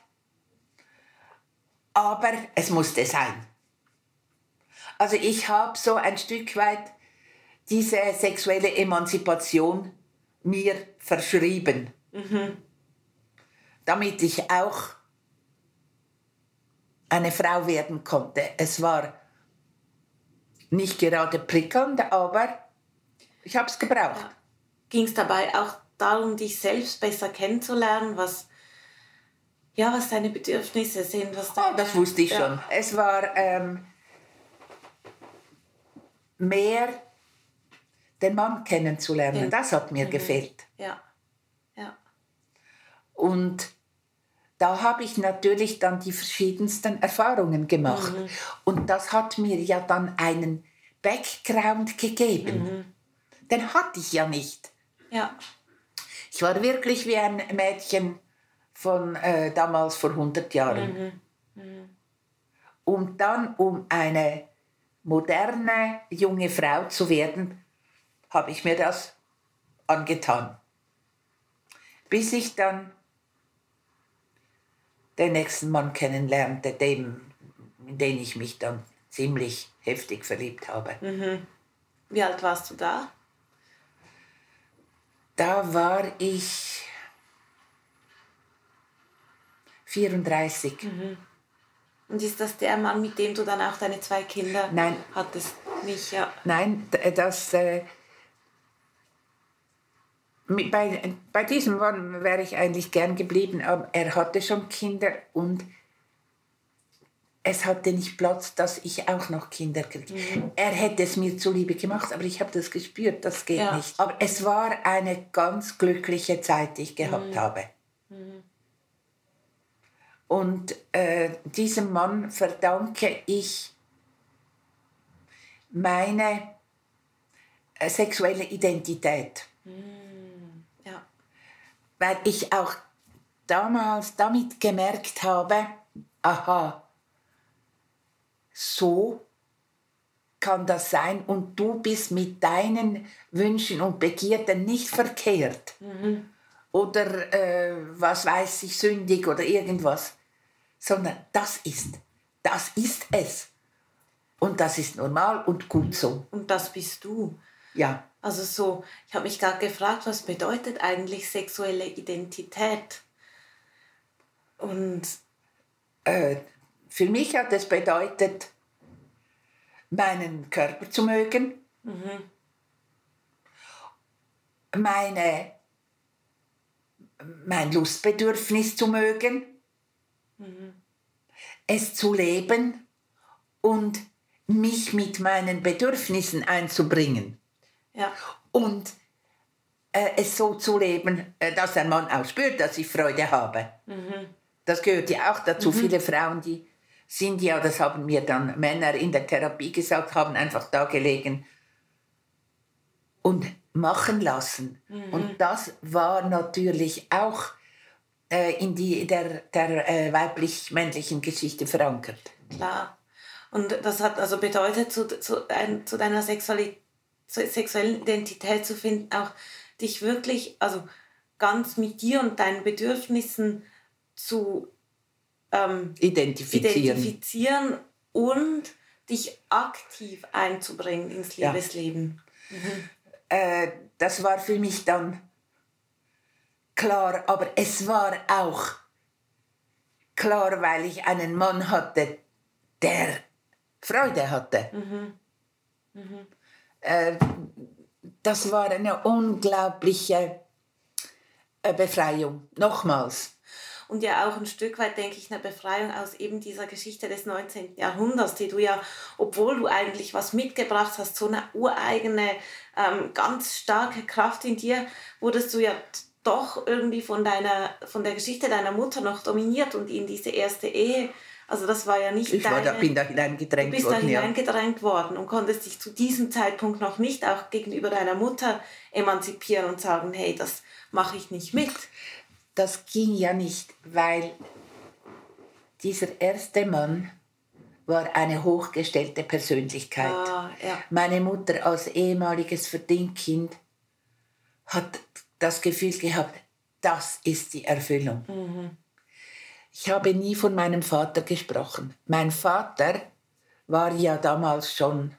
Aber es musste sein. Also ich habe so ein Stück weit diese sexuelle Emanzipation mir verschrieben, damit ich auch eine Frau werden konnte. Es war nicht gerade prickelnd, aber ich habe es gebraucht. Ging es dabei auch darum, dich selbst besser kennenzulernen, was, ja, was deine Bedürfnisse sind? Was Oh, deine, das wusste ich ja. schon. Es war ähm, mehr den Mann kennenzulernen. Das hat mir gefehlt. Ja, ja. Und da habe ich natürlich dann die verschiedensten Erfahrungen gemacht. Und das hat mir ja dann einen Background gegeben. Den hatte ich ja nicht. Ja, Ich war wirklich wie ein Mädchen von äh, damals vor 100 Jahren. Und dann, um eine moderne junge Frau zu werden, habe ich mir das angetan. Bis ich dann den nächsten Mann kennenlernte, dem, in den ich mich dann ziemlich heftig verliebt habe. wie alt warst du da? Da war ich 34. Und ist das der Mann, mit dem du dann auch deine zwei Kinder Nein. hattest? Nicht, ja. Nein, d- das. Äh, bei, bei diesem Mann wäre ich eigentlich gern geblieben, aber er hatte schon Kinder und es hatte nicht Platz, dass ich auch noch Kinder kriege. Er hätte es mir zuliebe gemacht, aber ich habe das gespürt, das geht Ja. nicht. Aber es war eine ganz glückliche Zeit, die ich gehabt habe. Und äh, diesem Mann verdanke ich meine äh, sexuelle Identität, ja. weil ich auch damals damit gemerkt habe, aha, so kann das sein und du bist mit deinen Wünschen und Begierden nicht verkehrt oder äh, was weiß ich, sündig oder irgendwas, sondern das ist, das ist es. Und das ist normal und gut so. Und das bist du. Ja, Also so, ich habe mich gerade gefragt, was bedeutet eigentlich sexuelle Identität? Und äh, für mich hat es bedeutet, meinen Körper zu mögen, meine, mein Lustbedürfnis zu mögen, es zu leben und mich mit meinen Bedürfnissen einzubringen ja, und äh, es so zu leben, äh, dass der Mann auch spürt, dass ich Freude habe. Das gehört ja auch dazu. Viele Frauen, die sind ja, das haben mir dann Männer in der Therapie gesagt, haben einfach da gelegen und machen lassen. Und das war natürlich auch äh, in die, der, der äh, weiblich-männlichen Geschichte verankert. klar. Und das hat also bedeutet, zu, zu, ein, zu deiner zu sexuellen Identität zu finden, auch dich wirklich, also ganz mit dir und deinen Bedürfnissen zu ähm, Identifizieren. identifizieren und dich aktiv einzubringen ins Ja. Liebesleben. Äh, das war für mich dann klar, aber es war auch klar, weil ich einen Mann hatte, der Freude hatte. Äh, das war eine unglaubliche äh, Befreiung. Nochmals. Und ja auch ein Stück weit, denke ich, eine Befreiung aus eben dieser Geschichte des 19. Jahrhunderts, die du ja, obwohl du eigentlich was mitgebracht hast, so eine ureigene, ähm, ganz starke Kraft in dir, wurdest du ja doch irgendwie von, deiner, von der Geschichte deiner Mutter noch dominiert und in diese erste Ehe also das war ja nicht ich deine... War da, bin da hineingedrängt du bist worden. da hineingedrängt ja. worden und konntest dich zu diesem Zeitpunkt noch nicht auch gegenüber deiner Mutter emanzipieren und sagen, hey, das mache ich nicht mit. Das ging ja nicht, weil dieser erste Mann war eine hochgestellte Persönlichkeit. Ah, ja. Meine Mutter als ehemaliges Verdingkind hat das Gefühl gehabt, das ist die Erfüllung. Mhm. Ich habe nie von meinem Vater gesprochen. Mein Vater war ja damals schon,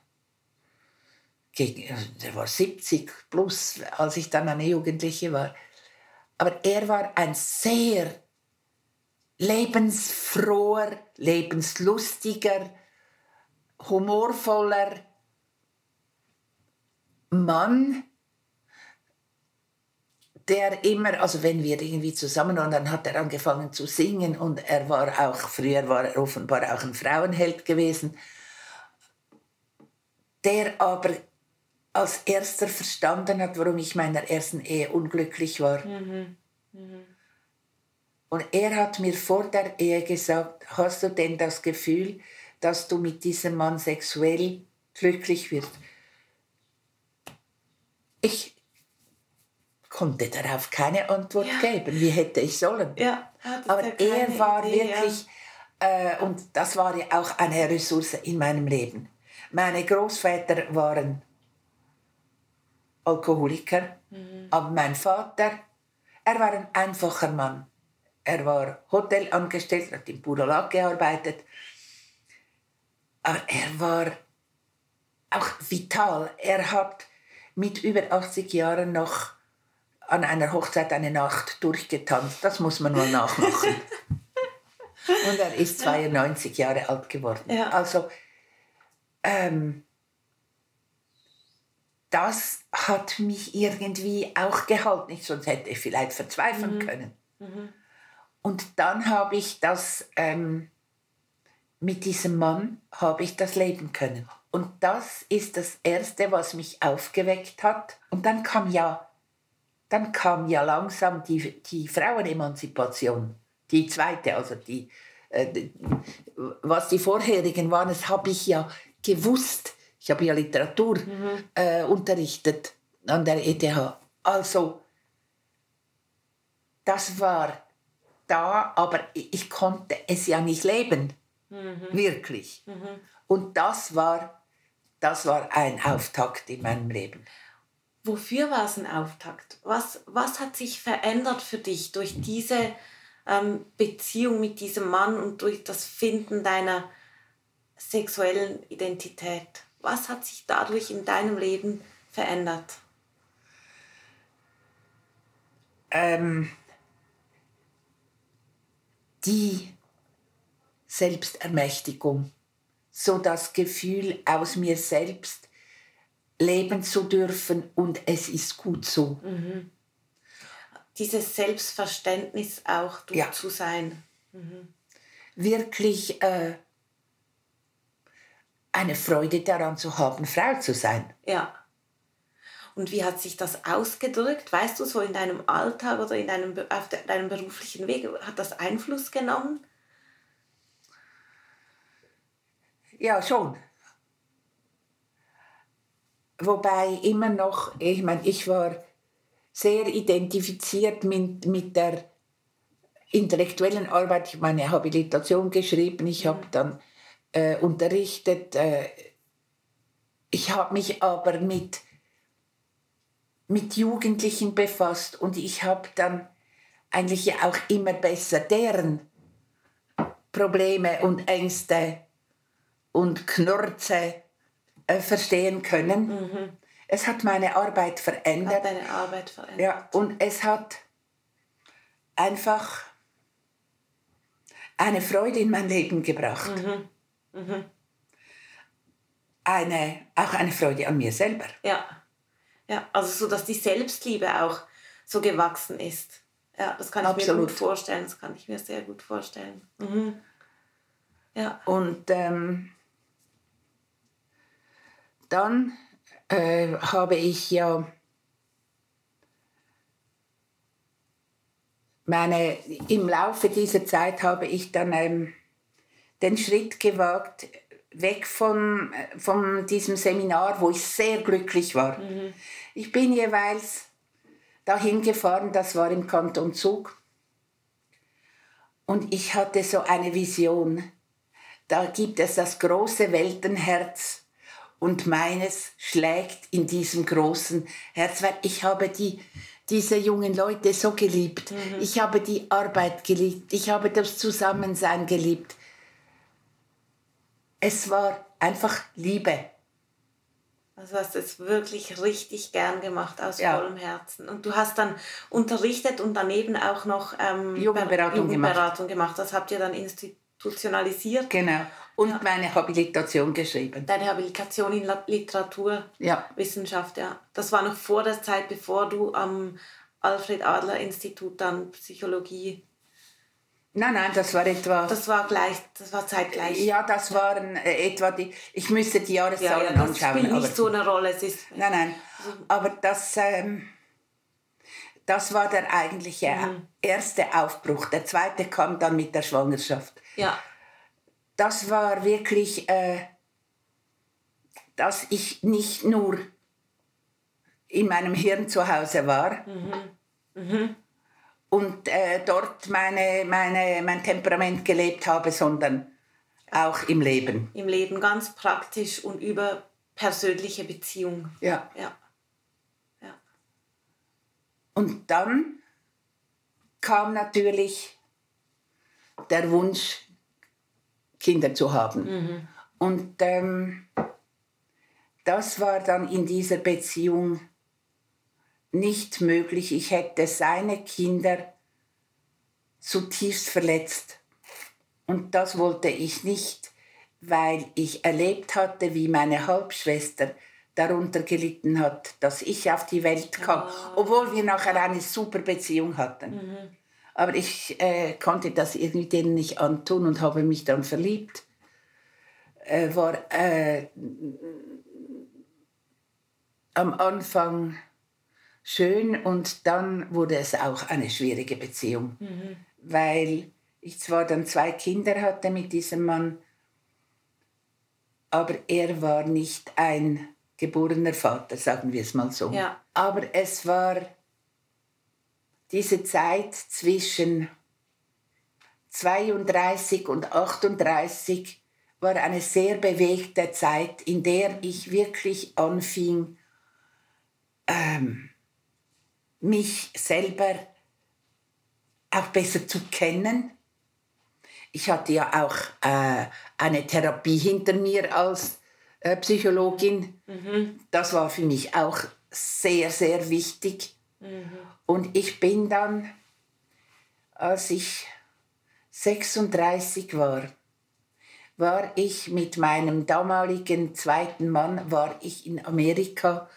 gegen, der war 70 plus, als ich dann eine Jugendliche war. Aber er war ein sehr lebensfroher, lebenslustiger, humorvoller Mann, der immer, also wenn wir irgendwie zusammen waren, dann hat er angefangen zu singen und er war auch, früher war er offenbar auch ein Frauenheld gewesen, der aber als erster verstanden hat, warum ich meiner ersten Ehe unglücklich war. Mhm. Mhm. Und er hat mir vor der Ehe gesagt, hast du denn das Gefühl, dass du mit diesem Mann sexuell glücklich wirst? Ich konnte darauf keine Antwort ja. geben. Wie hätte ich sollen? Ja, Aber er war Idee, wirklich, ja. äh, und das war ja auch eine Ressource in meinem Leben. Meine Großväter waren Alkoholiker, mhm. aber mein Vater, er war ein einfacher Mann. Er war Hotelangestellt, hat im Puralag gearbeitet. Aber er war auch vital. Er hat mit über 80 Jahren noch an einer Hochzeit eine Nacht durchgetanzt. Das muss man mal nachmachen. Und er ist 92 ja. Jahre alt geworden. Ja. Also, ähm, das hat mich irgendwie auch gehalten. Sonst hätte ich vielleicht verzweifeln mhm. können. Mhm. Und dann habe ich das, ähm, mit diesem Mann habe ich das leben können. Und das ist das Erste, was mich aufgeweckt hat. Und dann kam ja dann kam ja langsam die, die Frauenemanzipation, die zweite, also die, äh, was die vorherigen waren, das habe ich ja gewusst. Ich habe ja Literatur mhm. äh, unterrichtet an der ETH. Also, das war da, aber ich konnte es ja nicht leben, mhm. wirklich. Mhm. Und das war, das war ein Auftakt in meinem Leben. Wofür war es ein Auftakt? Was, was hat sich verändert für dich durch diese ähm, Beziehung mit diesem Mann und durch das Finden deiner sexuellen Identität? Was hat sich dadurch in deinem Leben verändert? Ähm, die Selbstermächtigung, so das Gefühl aus mir selbst leben zu dürfen und es ist gut so. Mhm. Dieses Selbstverständnis auch du ja. zu sein. Mhm. Wirklich äh, eine Freude daran zu haben, Frau zu sein. Ja. Und wie hat sich das ausgedrückt? Weißt du, so in deinem Alltag oder in deinem, auf de, deinem beruflichen Weg, hat das Einfluss genommen? Ja, schon. Wobei immer noch, ich meine, ich war sehr identifiziert mit, mit der intellektuellen Arbeit. Ich habe meine Habilitation geschrieben, ich habe dann äh, unterrichtet. Äh, ich habe mich aber mit, mit Jugendlichen befasst und ich habe dann eigentlich ja auch immer besser deren Probleme und Ängste und Knurze äh, verstehen können. Mhm. Es hat meine Arbeit verändert. Hat deine Arbeit verändert. Ja, und es hat einfach eine Freude in mein Leben gebracht. Mhm. Mhm. eine, auch eine Freude an mir selber. Ja. Ja, also so, dass die Selbstliebe auch so gewachsen ist. Ja, das kann ich Absolut. mir gut vorstellen. Das kann ich mir sehr gut vorstellen. Mhm. Ja. Und ähm, dann äh, habe ich ja meine, im Laufe dieser Zeit habe ich dann ähm, den Schritt gewagt, weg von, von diesem Seminar, wo ich sehr glücklich war. Mhm. Ich bin jeweils dahin gefahren, das war im Kanton Zug. Und ich hatte so eine Vision. Da gibt es das große Weltenherz und meines schlägt in diesem großen Herz, weil ich habe die, diese jungen Leute so geliebt. Mhm. Ich habe die Arbeit geliebt. Ich habe das Zusammensein geliebt. Es war einfach Liebe. Also hast du es wirklich richtig gern gemacht aus ja. vollem Herzen. Und du hast dann unterrichtet und daneben auch noch ähm, Jugendberatung, Jugendberatung gemacht. gemacht. Das habt ihr dann institutionalisiert. Genau. Und ja. meine Habilitation geschrieben. Deine Habilitation in Literaturwissenschaft, ja. ja. Das war noch vor der Zeit, bevor du am Alfred Adler Institut dann Psychologie Nein, nein, das war etwa. Das war gleich, das war zeitgleich. Ja, das waren äh, etwa die. Ich müsste die Jahreszahlen ja, ja, das anschauen. Das spielt nicht so eine Rolle. Es ist, nein, nein. Aber das, ähm, das war der eigentliche mhm. erste Aufbruch. Der zweite kam dann mit der Schwangerschaft. Ja. Das war wirklich, äh, dass ich nicht nur in meinem Hirn zu Hause war. Mhm. Mhm und äh, dort meine, meine, mein Temperament gelebt habe, sondern auch im Leben. Im Leben ganz praktisch und über persönliche Beziehung. Ja. ja. ja. Und dann kam natürlich der Wunsch, Kinder zu haben. Mhm. Und ähm, das war dann in dieser Beziehung nicht möglich. Ich hätte seine Kinder zutiefst verletzt. Und das wollte ich nicht, weil ich erlebt hatte, wie meine Halbschwester darunter gelitten hat, dass ich auf die Welt kam, oh. obwohl wir nachher eine super Beziehung hatten. Mhm. Aber ich äh, konnte das irgendwie denen nicht antun und habe mich dann verliebt. Äh, war äh, am Anfang schön und dann wurde es auch eine schwierige Beziehung, mhm. weil ich zwar dann zwei Kinder hatte mit diesem Mann, aber er war nicht ein geborener Vater, sagen wir es mal so. Ja. Aber es war diese Zeit zwischen 32 und 38 war eine sehr bewegte Zeit, in der ich wirklich anfing, ähm, mich selber auch besser zu kennen. Ich hatte ja auch äh, eine Therapie hinter mir als äh, Psychologin. Mhm. Das war für mich auch sehr, sehr wichtig. Mhm. Und ich bin dann, als ich 36 war, war ich mit meinem damaligen zweiten Mann, war ich in Amerika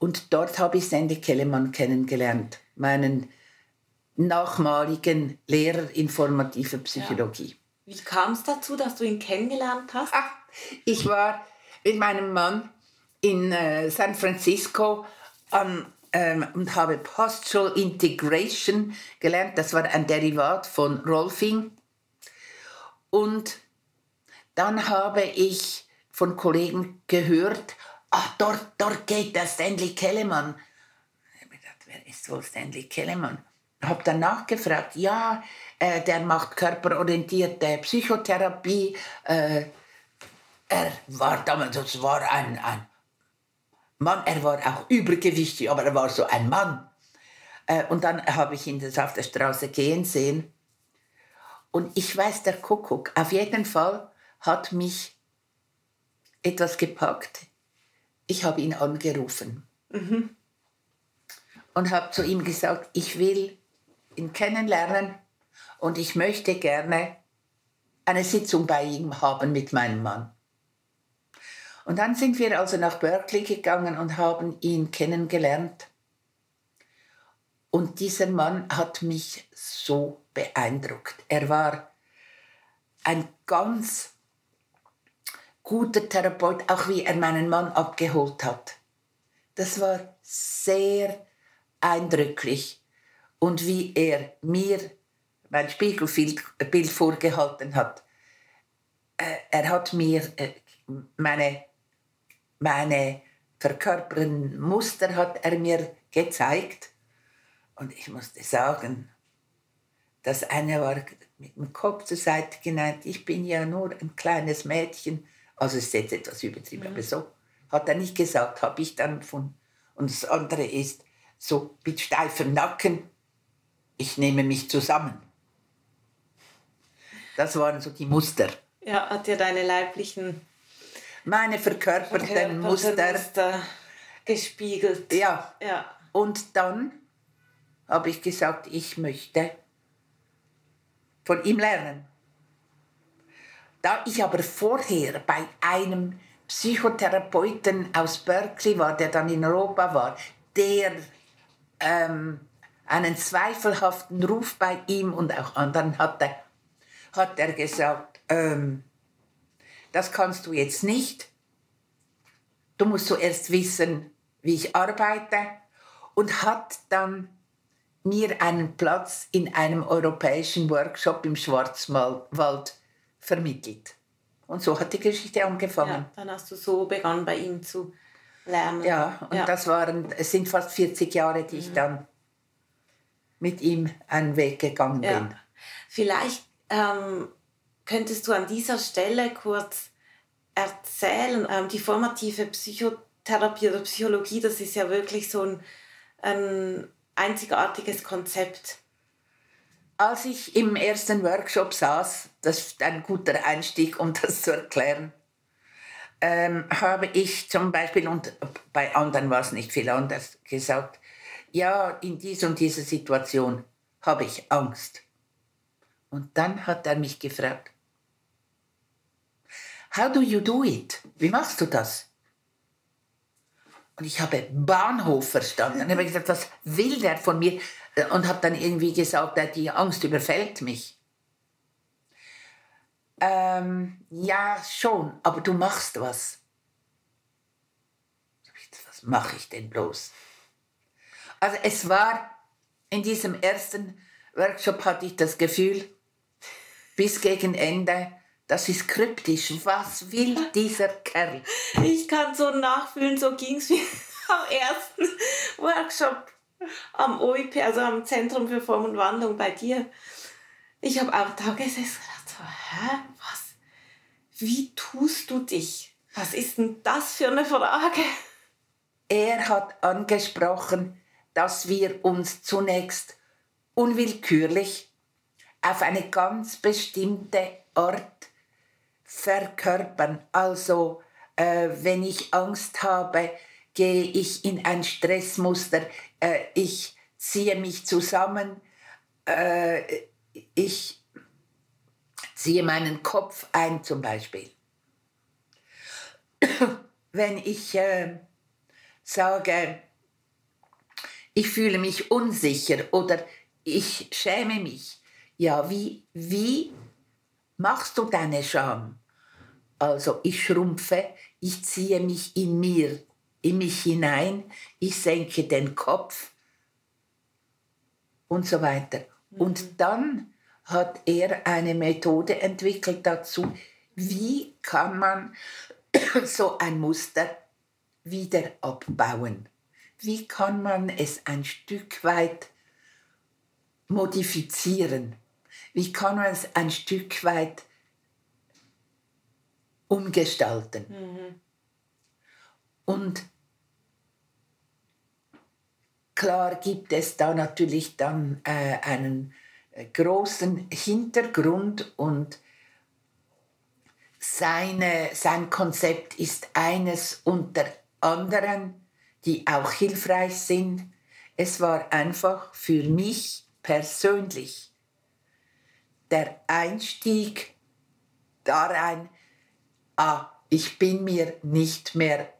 und dort habe ich Sandy Kellemann kennengelernt, meinen nachmaligen Lehrer informativer Psychologie. Ja. Wie kam es dazu, dass du ihn kennengelernt hast? Ach, ich war mit meinem Mann in äh, San Francisco an, ähm, und habe Postural Integration gelernt. Das war ein Derivat von Rolfing. Und dann habe ich von Kollegen gehört, ach, dort, dort geht der Stanley Kellemann. Ich habe gedacht, wer ist wohl Stanley Kellemann? Ich habe dann nachgefragt, ja, äh, der macht körperorientierte Psychotherapie. Äh, er war damals, das war ein, ein Mann, er war auch übergewichtig, aber er war so ein Mann. Äh, und dann habe ich ihn das auf der Straße gehen sehen. Und ich weiß, der Kuckuck, auf jeden Fall hat mich etwas gepackt ich habe ihn angerufen mhm. und habe zu ihm gesagt, ich will ihn kennenlernen und ich möchte gerne eine Sitzung bei ihm haben mit meinem Mann. Und dann sind wir also nach Berkeley gegangen und haben ihn kennengelernt. Und dieser Mann hat mich so beeindruckt. Er war ein ganz guter Therapeut, auch wie er meinen Mann abgeholt hat. Das war sehr eindrücklich. Und wie er mir mein Spiegelbild vorgehalten hat. Äh, er hat mir äh, meine, meine verkörperten Muster hat er mir gezeigt. Und ich musste sagen, das eine war mit dem Kopf zur Seite geneigt. Ich bin ja nur ein kleines Mädchen. Also es ist jetzt etwas übertrieben, mhm. aber so hat er nicht gesagt, habe ich dann von. Und das andere ist so mit steifem Nacken. Ich nehme mich zusammen. Das waren so die Muster. Ja, hat ja deine leiblichen. Meine verkörperten, verkörperten Muster, Muster gespiegelt. Ja. ja. Und dann habe ich gesagt, ich möchte von ihm lernen. Da ich aber vorher bei einem Psychotherapeuten aus Berkeley war, der dann in Europa war, der ähm, einen zweifelhaften Ruf bei ihm und auch anderen hatte, hat er gesagt, ähm, das kannst du jetzt nicht. Du musst zuerst wissen, wie ich arbeite und hat dann mir einen Platz in einem europäischen Workshop im Schwarzwald vermittelt. Und so hat die Geschichte angefangen. Ja, dann hast du so begonnen, bei ihm zu lernen. Ja, und ja. das waren, es sind fast 40 Jahre, die ich mhm. dann mit ihm einen Weg gegangen ja. bin. Vielleicht ähm, könntest du an dieser Stelle kurz erzählen, ähm, die formative Psychotherapie oder Psychologie, das ist ja wirklich so ein, ein einzigartiges Konzept. Als ich im ersten Workshop saß, das ist ein guter Einstieg, um das zu erklären, ähm, habe ich zum Beispiel, und bei anderen war es nicht viel anders, gesagt, ja, in dieser und dieser Situation habe ich Angst. Und dann hat er mich gefragt, How do you do it? Wie machst du das? Und ich habe Bahnhof verstanden. Und habe gesagt, was will der von mir? Und habe dann irgendwie gesagt, die Angst überfällt mich. Ähm, ja, schon, aber du machst was. Was mache ich denn bloß? Also es war in diesem ersten Workshop hatte ich das Gefühl, bis gegen Ende, das ist kryptisch. Was will dieser Kerl? Ich kann so nachfühlen, so ging es mir am ersten Workshop am OIP, also am Zentrum für Form und Wandlung bei dir. Ich habe auch da gesessen und gedacht, so, hä, was? Wie tust du dich? Was ist denn das für eine Frage? Er hat angesprochen, dass wir uns zunächst unwillkürlich auf eine ganz bestimmte Art verkörpern. Also äh, wenn ich Angst habe, gehe ich in ein Stressmuster, äh, ich ziehe mich zusammen, äh, ich ziehe meinen Kopf ein zum Beispiel. wenn ich äh, sage, ich fühle mich unsicher oder ich schäme mich, ja, wie, wie machst du deine Scham? Also ich schrumpfe, ich ziehe mich in mir, in mich hinein, ich senke den Kopf und so weiter. Mhm. Und dann hat er eine Methode entwickelt dazu, wie kann man so ein Muster wieder abbauen? Wie kann man es ein Stück weit modifizieren? Wie kann man es ein Stück weit umgestalten. Mhm. Und klar gibt es da natürlich dann äh, einen äh, großen Hintergrund und seine, sein Konzept ist eines unter anderen, die auch hilfreich sind. Es war einfach für mich persönlich der Einstieg darein, ah, ich bin mir nicht mehr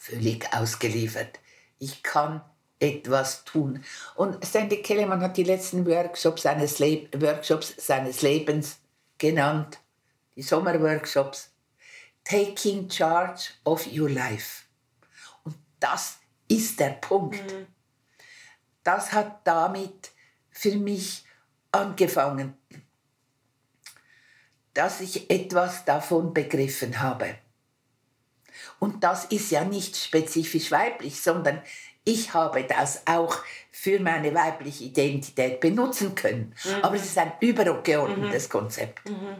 völlig ausgeliefert. Ich kann etwas tun. Und Sandy Kellerman hat die letzten Workshops seines, Le Workshops seines Lebens genannt, die Sommerworkshops, Taking Charge of Your Life. Und das ist der Punkt. Mhm. Das hat damit für mich angefangen, dass ich etwas davon begriffen habe. Und das ist ja nicht spezifisch weiblich, sondern ich habe das auch für meine weibliche Identität benutzen können. Mhm. Aber es ist ein übergeordnetes mhm. Konzept. Mhm.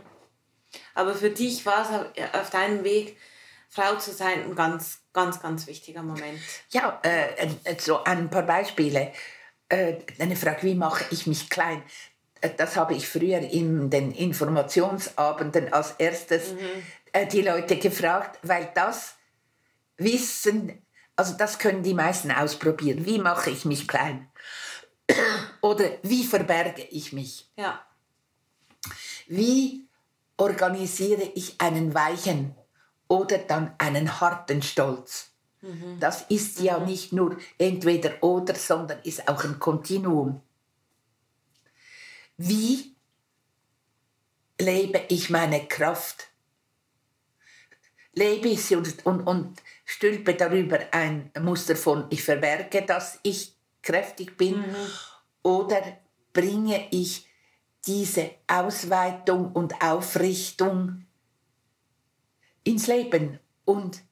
Aber für dich war es auf deinem Weg, Frau zu sein, ein ganz, ganz, ganz wichtiger Moment. Ja, äh, so ein paar Beispiele. Äh, eine Frage, wie mache ich mich klein? Äh, das habe ich früher in den Informationsabenden als erstes mhm. äh, die Leute gefragt, weil das Wissen, also das können die meisten ausprobieren. Wie mache ich mich klein? Oder wie verberge ich mich? Ja. Wie organisiere ich einen weichen oder dann einen harten Stolz? Mhm. Das ist ja mhm. nicht nur entweder oder, sondern ist auch ein Kontinuum. Wie lebe ich meine Kraft? Lebe ich sie und, und, und stülpe darüber ein Muster von, ich verberge, dass ich kräftig bin, mhm. oder bringe ich diese Ausweitung und Aufrichtung ins Leben und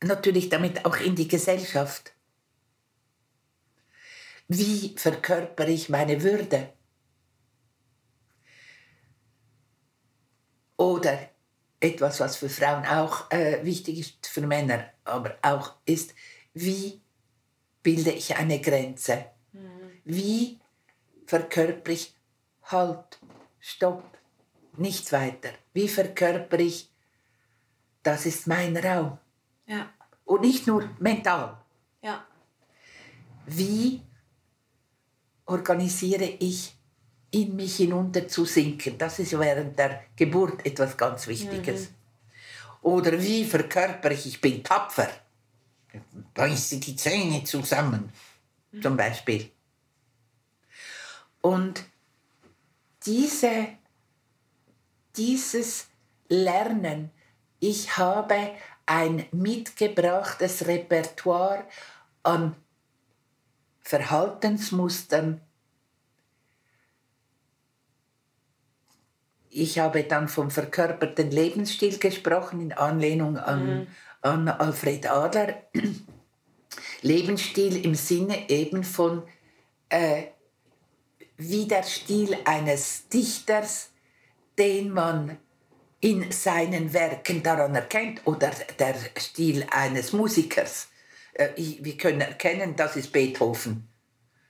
natürlich damit auch in die Gesellschaft. Wie verkörper ich meine Würde? Oder etwas, was für Frauen auch äh, wichtig ist, für Männer aber auch ist, wie bilde ich eine Grenze? Mhm. Wie verkörper ich Halt, Stopp, nichts weiter? Wie verkörper ich, das ist mein Raum? Ja. Und nicht nur mental. Ja. Wie organisiere ich in mich hinunter zu sinken. Das ist während der Geburt etwas ganz Wichtiges. Mhm. Oder wie verkörper ich, ich bin tapfer. Beiße die Zähne zusammen, mhm. zum Beispiel. Und diese, dieses Lernen, ich habe ein mitgebrachtes Repertoire an Verhaltensmustern, ich habe dann vom verkörperten Lebensstil gesprochen, in Anlehnung an, mhm. an Alfred Adler. Lebensstil im Sinne eben von äh, wie der Stil eines Dichters, den man in seinen Werken daran erkennt, oder der Stil eines Musikers. Äh, wir können erkennen, das ist Beethoven,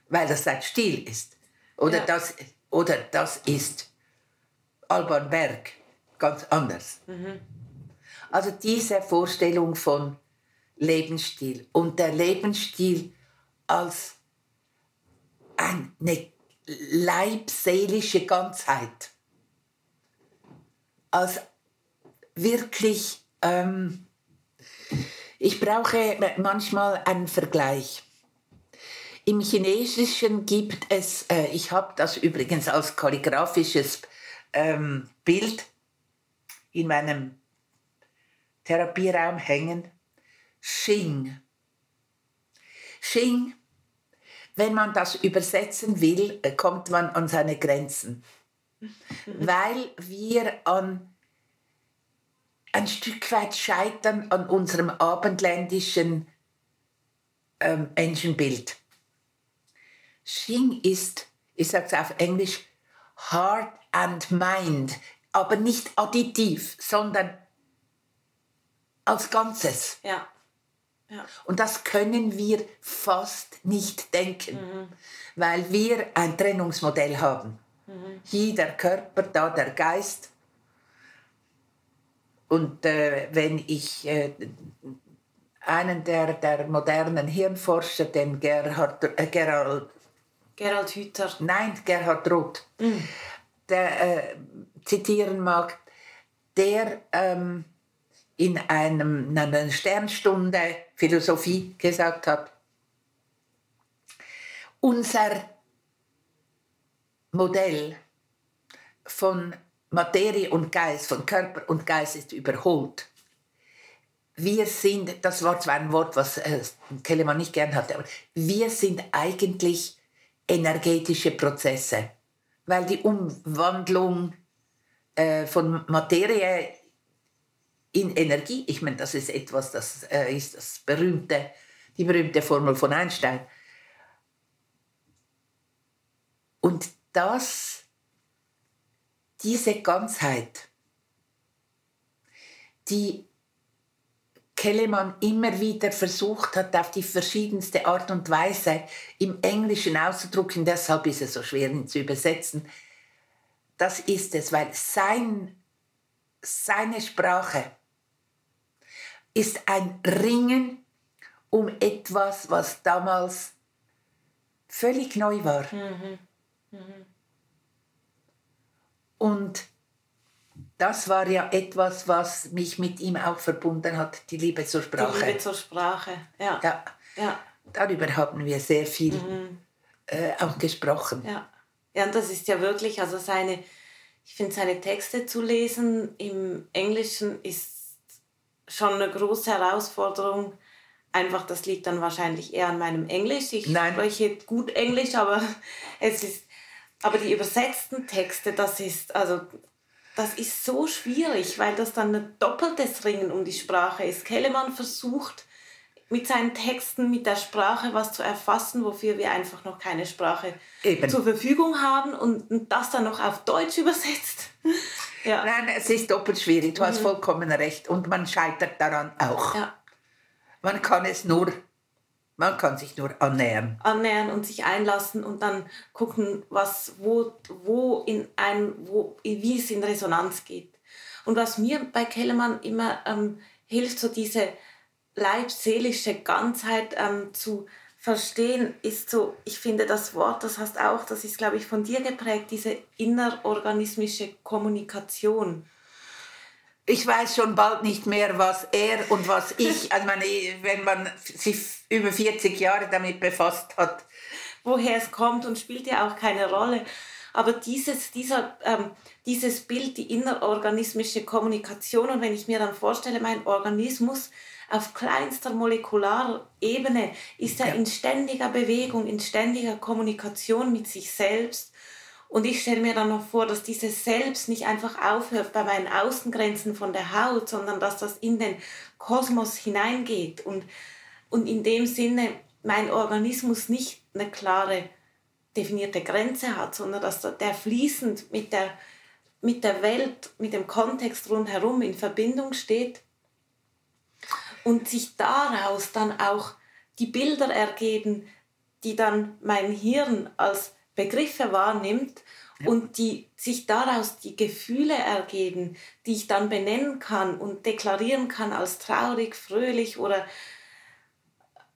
weil das sein Stil ist. Oder, ja. das, oder das ist Alban Berg ganz anders. Mhm. Also diese Vorstellung von Lebensstil und der Lebensstil als eine leibseelische Ganzheit, als wirklich, ähm, ich brauche manchmal einen Vergleich. Im Chinesischen gibt es, äh, ich habe das übrigens als kalligraphisches ähm, Bild in meinem Therapieraum hängen. Xing. Xing, wenn man das übersetzen will, äh, kommt man an seine Grenzen. Weil wir an ein Stück weit scheitern an unserem abendländischen ähm, Menschenbild. Xing ist, ich sage es auf Englisch, Heart and Mind, aber nicht additiv, sondern als Ganzes. Ja. ja. Und das können wir fast nicht denken, mhm. weil wir ein Trennungsmodell haben. Mhm. Hier der Körper, da der Geist. Und äh, wenn ich äh, einen der, der modernen Hirnforscher, den Gerhard, äh, Gerald Gerald Hüther. Nein, Gerhard Roth. Mm. Der äh, zitieren mag, der ähm, in, einem, in einer Sternstunde Philosophie gesagt hat, unser Modell von Materie und Geist, von Körper und Geist ist überholt. Wir sind, das war zwar ein Wort, was äh, Kellermann nicht gern hatte, aber wir sind eigentlich energetische Prozesse, weil die Umwandlung äh, von Materie in Energie, ich meine, das ist etwas, das äh, ist das berühmte, die berühmte Formel von Einstein. Und das, diese Ganzheit, die Kellemann immer wieder versucht hat, auf die verschiedenste Art und Weise im Englischen auszudrücken, deshalb ist es so schwer ihn zu übersetzen, das ist es, weil sein, seine Sprache ist ein Ringen um etwas, was damals völlig neu war. Mhm. Mhm. Und das war ja etwas, was mich mit ihm auch verbunden hat, die Liebe zur Sprache. Die Liebe zur Sprache, ja. ja. ja. Darüber haben wir sehr viel mhm. äh, auch gesprochen. Ja. ja, und das ist ja wirklich, also seine, ich finde seine Texte zu lesen im Englischen ist schon eine große Herausforderung. Einfach, das liegt dann wahrscheinlich eher an meinem Englisch. Ich Nein. spreche gut Englisch, aber es ist, aber die übersetzten Texte, das ist, also, das ist so schwierig, weil das dann ein doppeltes Ringen um die Sprache ist. Kellemann versucht, mit seinen Texten, mit der Sprache was zu erfassen, wofür wir einfach noch keine Sprache Eben. zur Verfügung haben und das dann noch auf Deutsch übersetzt. Ja. Nein, es ist doppelt schwierig. Du mhm. hast vollkommen recht. Und man scheitert daran auch. Ja. Man kann es nur, man kann sich nur annähern. Annähern und sich einlassen und dann gucken, was, wo, wo in ein, wo, wie es in Resonanz geht. Und was mir bei Kellermann immer ähm, hilft, so diese leibseelische Ganzheit ähm, zu verstehen ist so, ich finde das Wort, das hast auch, das ist, glaube ich, von dir geprägt, diese innerorganismische Kommunikation. Ich weiß schon bald nicht mehr, was er und was ich, also meine, wenn man sich über 40 Jahre damit befasst hat. Woher es kommt und spielt ja auch keine Rolle. Aber dieses, dieser, ähm, dieses Bild, die innerorganismische Kommunikation, und wenn ich mir dann vorstelle, mein Organismus, auf kleinster molekularer Ebene ist er ja. in ständiger Bewegung, in ständiger Kommunikation mit sich selbst. Und ich stelle mir dann noch vor, dass dieses Selbst nicht einfach aufhört bei meinen Außengrenzen von der Haut, sondern dass das in den Kosmos hineingeht und, und in dem Sinne mein Organismus nicht eine klare definierte Grenze hat, sondern dass der fließend mit der, mit der Welt, mit dem Kontext rundherum in Verbindung steht und sich daraus dann auch die Bilder ergeben, die dann mein Hirn als Begriffe wahrnimmt ja. und die sich daraus die Gefühle ergeben, die ich dann benennen kann und deklarieren kann als traurig, fröhlich oder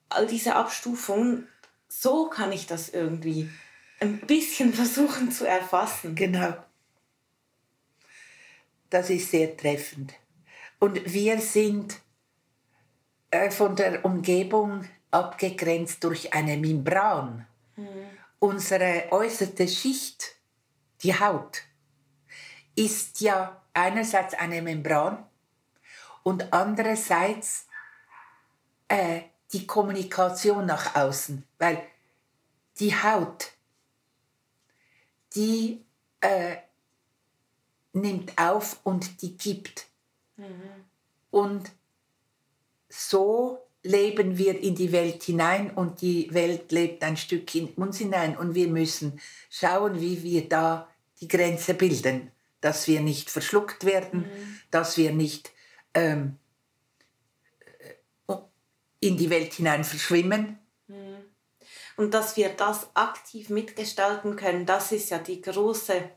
all diese Abstufungen. So kann ich das irgendwie ein bisschen versuchen zu erfassen. Genau. Das ist sehr treffend. Und wir sind äh, von der Umgebung abgegrenzt durch eine Membran. Mhm. Unsere äußerste Schicht, die Haut, ist ja einerseits eine Membran und andererseits äh, die Kommunikation nach außen, weil die Haut, die äh, nimmt auf und die gibt. Mhm. Und so leben wir in die Welt hinein und die Welt lebt ein Stück in uns hinein und wir müssen schauen, wie wir da die Grenze bilden, dass wir nicht verschluckt werden, mhm. dass wir nicht ähm, äh, in die Welt hinein verschwimmen. Mhm. Und dass wir das aktiv mitgestalten können, das ist ja die große,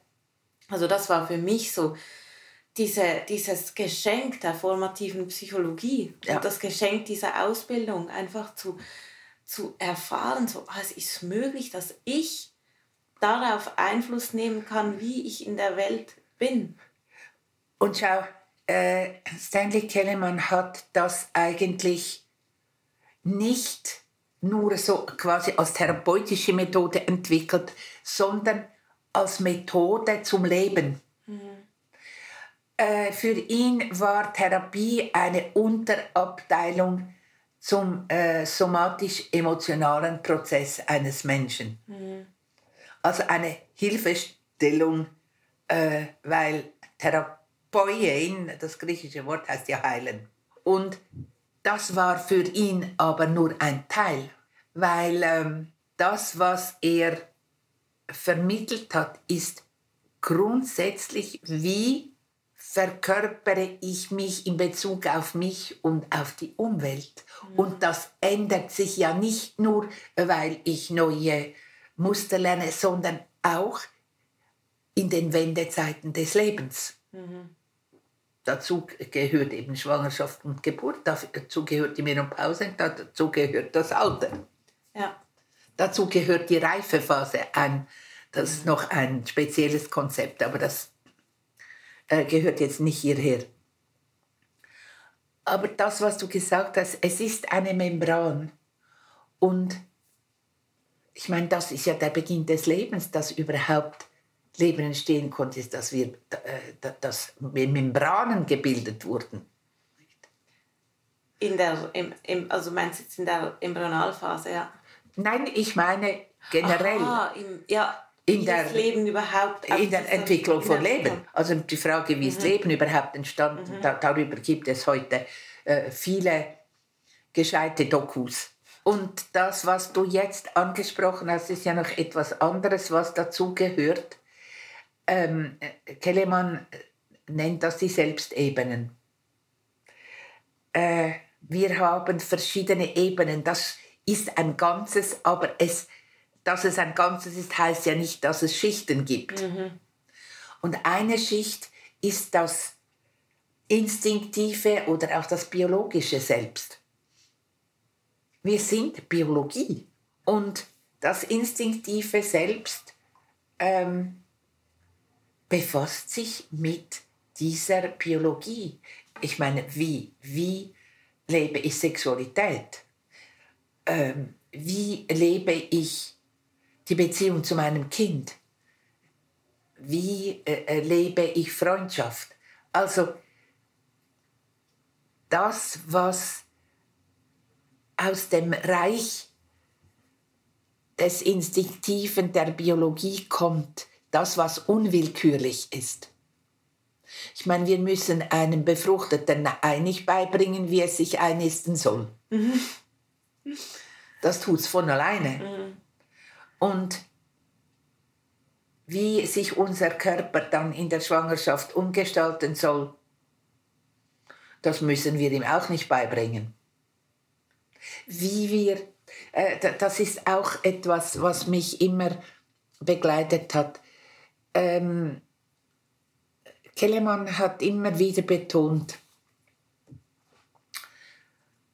also das war für mich so diese, dieses Geschenk der formativen Psychologie ja. und das Geschenk dieser Ausbildung einfach zu, zu erfahren, so, ah, es ist möglich, dass ich darauf Einfluss nehmen kann, wie ich in der Welt bin. Und schau, äh, Stanley Kellerman hat das eigentlich nicht nur so quasi als therapeutische Methode entwickelt, sondern als Methode zum Leben. Äh, für ihn war Therapie eine Unterabteilung zum äh, somatisch-emotionalen Prozess eines Menschen. Mhm. Also eine Hilfestellung, äh, weil Therapeuen, das griechische Wort heißt ja heilen. Und das war für ihn aber nur ein Teil, weil ähm, das, was er vermittelt hat, ist grundsätzlich, wie verkörpere ich mich in Bezug auf mich und auf die Umwelt. Mhm. Und das ändert sich ja nicht nur, weil ich neue Muster lerne, sondern auch in den Wendezeiten des Lebens. Mhm. Dazu gehört eben Schwangerschaft und Geburt, dazu gehört die Menopause, dazu gehört das Alter. Ja. Dazu gehört die Reifephase ein. Das ist noch ein spezielles Konzept, aber das äh, gehört jetzt nicht hierher. Aber das, was du gesagt hast, es ist eine Membran. Und ich meine, das ist ja der Beginn des Lebens, dass überhaupt Leben entstehen konnte, dass, wir, äh, dass Membranen gebildet wurden. In der, im, im, also meinst du jetzt in der Embryonalphase, ja? Nein, ich meine generell. Aha, im, ja, in der, Leben überhaupt in der Entwicklung von Leben. Also die Frage, wie ist mhm. Leben überhaupt entstanden, mhm. da, darüber gibt es heute äh, viele gescheite Dokus. Und das, was du jetzt angesprochen hast, ist ja noch etwas anderes, was dazu gehört ähm, Kellemann nennt das die Selbstebenen. Äh, wir haben verschiedene Ebenen. Das ist ein Ganzes, aber es, dass es ein Ganzes ist, heißt ja nicht, dass es Schichten gibt. Mhm. Und eine Schicht ist das instinktive oder auch das biologische Selbst. Wir sind Biologie. Und das instinktive Selbst ähm, befasst sich mit dieser Biologie. Ich meine, wie, wie lebe ich Sexualität? Ähm, wie lebe ich die Beziehung zu meinem Kind? Wie äh, lebe ich Freundschaft? Also das, was aus dem Reich des Instinktiven der Biologie kommt, das, was unwillkürlich ist. Ich meine, wir müssen einem Befruchteten einig beibringen, wie es sich einnisten soll. Mhm. Das tut es von alleine. Mhm. Und wie sich unser Körper dann in der Schwangerschaft umgestalten soll, das müssen wir ihm auch nicht beibringen. Wie wir, äh, das ist auch etwas, was mich immer begleitet hat ähm, Kellermann hat immer wieder betont,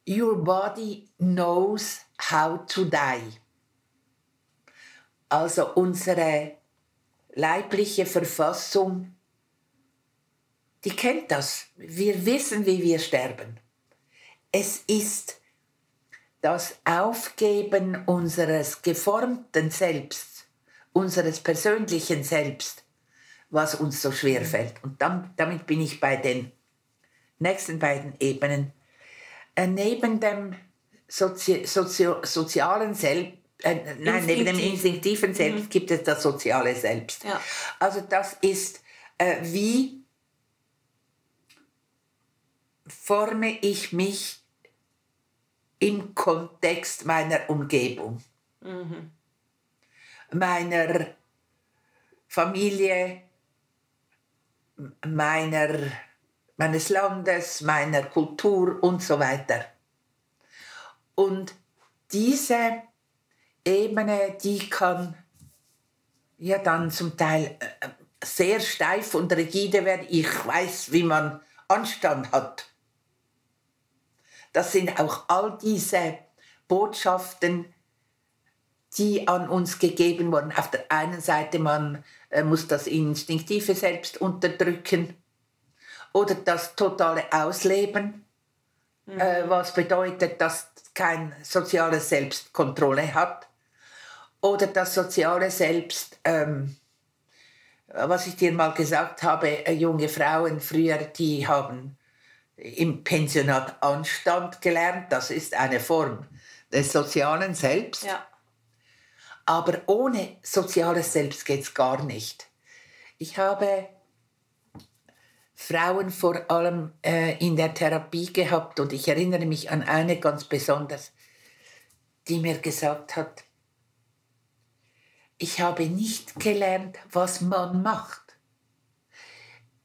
Your body knows how to die. Also unsere leibliche Verfassung, die kennt das. Wir wissen, wie wir sterben. Es ist das Aufgeben unseres geformten Selbst unseres persönlichen Selbst, was uns so schwer fällt. Und dann, damit bin ich bei den nächsten beiden Ebenen. Äh, neben dem Sozi Sozi sozialen Selbst, äh, nein, neben dem instinktiven Selbst mhm. gibt es das soziale Selbst. Ja. Also das ist, äh, wie forme ich mich im Kontext meiner Umgebung. Mhm meiner Familie, meiner, meines Landes, meiner Kultur und so weiter. Und diese Ebene, die kann ja dann zum Teil äh, sehr steif und rigide werden. Ich weiß, wie man Anstand hat. Das sind auch all diese Botschaften, die an uns gegeben wurden. Auf der einen Seite, man äh, muss das instinktive Selbst unterdrücken. Oder das totale Ausleben, mhm. äh, was bedeutet, dass kein soziales Selbst Kontrolle hat. Oder das soziale Selbst, ähm, was ich dir mal gesagt habe, äh, junge Frauen früher, die haben im Pensionat Anstand gelernt. Das ist eine Form des sozialen Selbst. Ja. Aber ohne soziales Selbst geht es gar nicht. Ich habe Frauen vor allem äh, in der Therapie gehabt und ich erinnere mich an eine ganz besonders, die mir gesagt hat, ich habe nicht gelernt, was man macht.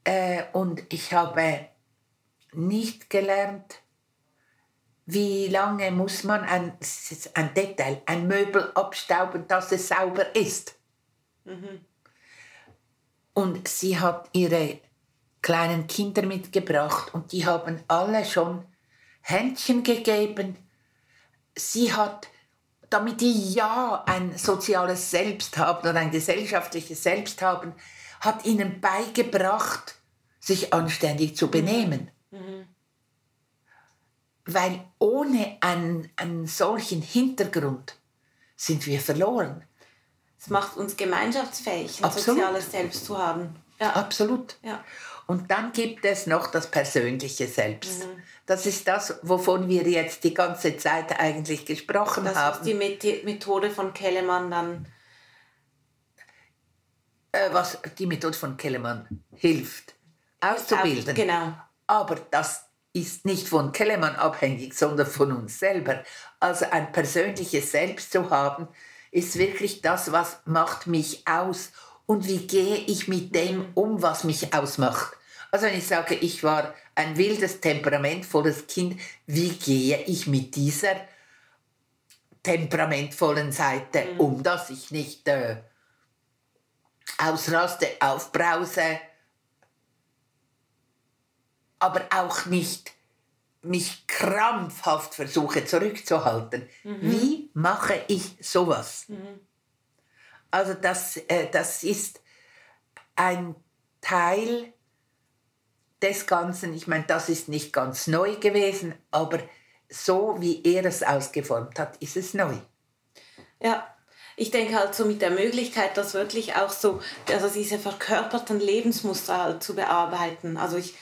Äh, und ich habe nicht gelernt, wie lange muss man ein, ein Detail, ein Möbel abstauben, dass es sauber ist. Mhm. Und sie hat ihre kleinen Kinder mitgebracht und die haben alle schon Händchen gegeben. Sie hat, damit die ja ein soziales Selbst haben oder ein gesellschaftliches Selbst haben, hat ihnen beigebracht, sich anständig zu benehmen. Mhm. Weil ohne einen, einen solchen Hintergrund sind wir verloren. Es macht uns gemeinschaftsfähig, ein Absolut. soziales Selbst zu haben. Ja. Absolut. Ja. Und dann gibt es noch das persönliche Selbst. Mhm. Das ist das, wovon wir jetzt die ganze Zeit eigentlich gesprochen das haben. Das ist die Methode von Kellemann dann. Äh, was die Methode von Kellemann hilft, auszubilden. Genau. Aber das ist nicht von Kellemann abhängig, sondern von uns selber. Also ein persönliches Selbst zu haben, ist wirklich das, was macht mich aus und wie gehe ich mit dem um, was mich ausmacht. Also wenn ich sage, ich war ein wildes, temperamentvolles Kind, wie gehe ich mit dieser temperamentvollen Seite mhm. um, dass ich nicht äh, ausraste, aufbrause, aber auch nicht mich krampfhaft versuche zurückzuhalten. Mhm. Wie mache ich sowas? Mhm. Also das, äh, das ist ein Teil des Ganzen. Ich meine, das ist nicht ganz neu gewesen, aber so wie er es ausgeformt hat, ist es neu. Ja, ich denke halt so mit der Möglichkeit, das wirklich auch so, also diese verkörperten Lebensmuster halt zu bearbeiten. Also ich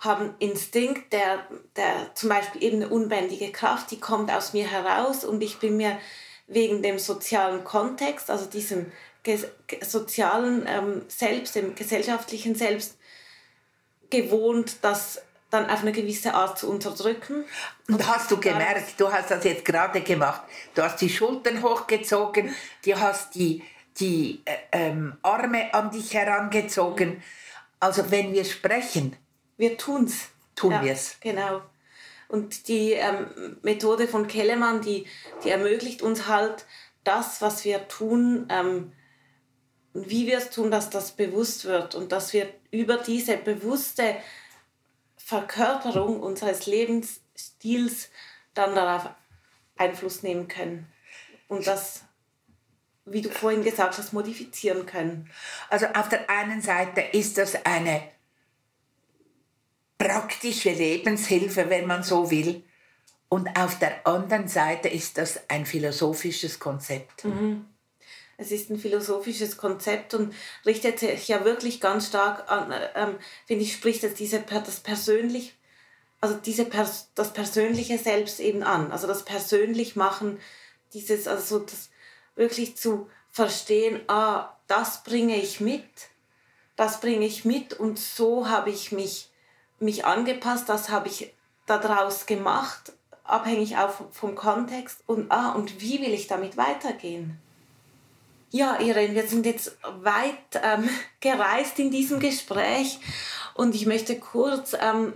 habe einen Instinkt, der, der zum Beispiel eben eine unbändige Kraft, die kommt aus mir heraus und ich bin mir wegen dem sozialen Kontext, also diesem sozialen ähm, Selbst, dem gesellschaftlichen Selbst gewohnt, das dann auf eine gewisse Art zu unterdrücken. Und hast du gemerkt, du hast das jetzt gerade gemacht, du hast die Schultern hochgezogen, du hast die, die äh, ähm, Arme an dich herangezogen. Also wenn wir sprechen, wir tun's. Tun ja, wir es. Genau. Und die ähm, Methode von Kellemann, die, die ermöglicht uns halt das, was wir tun, ähm, wie wir es tun, dass das bewusst wird und dass wir über diese bewusste Verkörperung unseres Lebensstils dann darauf Einfluss nehmen können und das, wie du vorhin gesagt hast, modifizieren können. Also auf der einen Seite ist das eine praktische Lebenshilfe, wenn man so will. Und auf der anderen Seite ist das ein philosophisches Konzept. Mhm. Es ist ein philosophisches Konzept und richtet sich ja wirklich ganz stark an, ähm, finde ich, spricht es diese, das persönlich, also diese, das persönliche Selbst eben an. Also das persönlich machen, dieses, also so das wirklich zu verstehen, ah, das bringe ich mit, das bringe ich mit und so habe ich mich mich angepasst, das habe ich daraus gemacht, abhängig auch vom Kontext und, ah, und wie will ich damit weitergehen? Ja, Irene, wir sind jetzt weit ähm, gereist in diesem Gespräch und ich möchte kurz, ähm,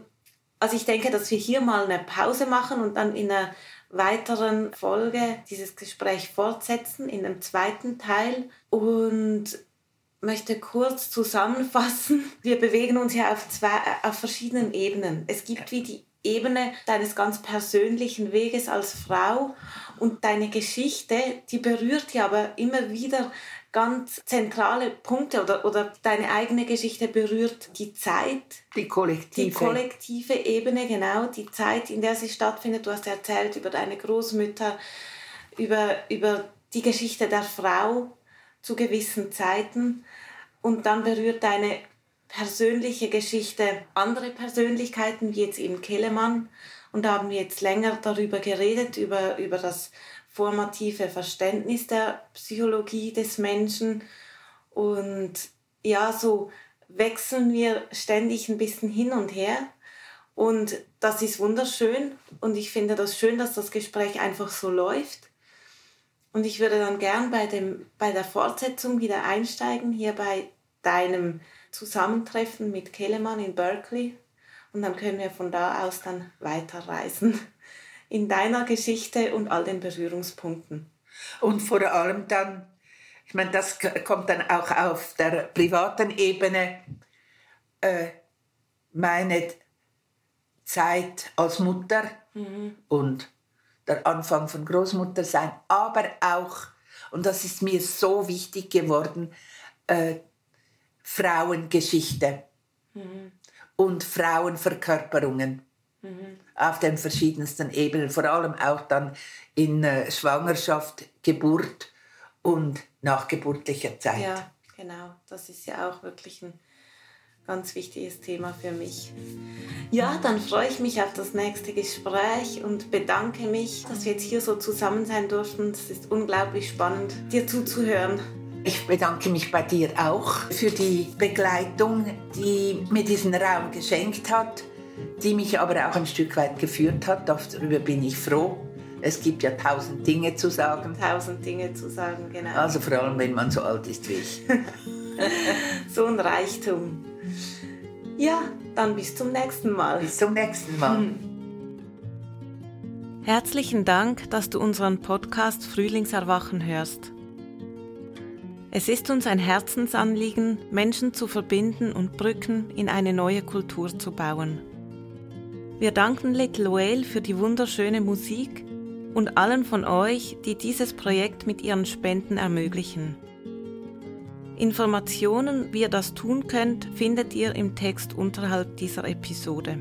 also ich denke, dass wir hier mal eine Pause machen und dann in einer weiteren Folge dieses Gespräch fortsetzen, in einem zweiten Teil. Und möchte kurz zusammenfassen. Wir bewegen uns ja auf, zwei, äh, auf verschiedenen Ebenen. Es gibt wie die Ebene deines ganz persönlichen Weges als Frau und deine Geschichte, die berührt ja aber immer wieder ganz zentrale Punkte oder, oder deine eigene Geschichte berührt die Zeit. Die kollektive. Die kollektive Ebene, genau. Die Zeit, in der sie stattfindet. Du hast erzählt über deine Großmütter, über, über die Geschichte der Frau zu gewissen Zeiten. Und dann berührt deine persönliche Geschichte andere Persönlichkeiten, wie jetzt eben Kellemann. Und da haben wir jetzt länger darüber geredet, über, über das formative Verständnis der Psychologie des Menschen. Und ja, so wechseln wir ständig ein bisschen hin und her. Und das ist wunderschön. Und ich finde das schön, dass das Gespräch einfach so läuft. Und ich würde dann gern bei, dem, bei der Fortsetzung wieder einsteigen, hier bei deinem Zusammentreffen mit Kellemann in Berkeley. Und dann können wir von da aus dann weiterreisen in deiner Geschichte und all den Berührungspunkten. Und vor allem dann, ich meine, das kommt dann auch auf der privaten Ebene, äh, meine Zeit als Mutter mhm. und der Anfang von Großmutter sein, aber auch, und das ist mir so wichtig geworden, äh, Frauengeschichte mhm. und Frauenverkörperungen mhm. auf den verschiedensten Ebenen, vor allem auch dann in äh, Schwangerschaft, Geburt und nachgeburtlicher Zeit. Ja, genau. Das ist ja auch wirklich ein ganz wichtiges Thema für mich. Ja, dann freue ich mich auf das nächste Gespräch und bedanke mich, dass wir jetzt hier so zusammen sein durften. Es ist unglaublich spannend, dir zuzuhören. Ich bedanke mich bei dir auch für die Begleitung, die mir diesen Raum geschenkt hat die mich aber auch ein Stück weit geführt hat. Darüber bin ich froh. Es gibt ja tausend Dinge zu sagen. Tausend Dinge zu sagen, genau. Also vor allem, wenn man so alt ist wie ich. so ein Reichtum. Ja, dann bis zum nächsten Mal. Bis zum nächsten Mal. Hm. Herzlichen Dank, dass du unseren Podcast Frühlingserwachen hörst. Es ist uns ein Herzensanliegen, Menschen zu verbinden und Brücken in eine neue Kultur zu bauen. Wir danken Little Whale für die wunderschöne Musik und allen von euch, die dieses Projekt mit ihren Spenden ermöglichen. Informationen, wie ihr das tun könnt, findet ihr im Text unterhalb dieser Episode.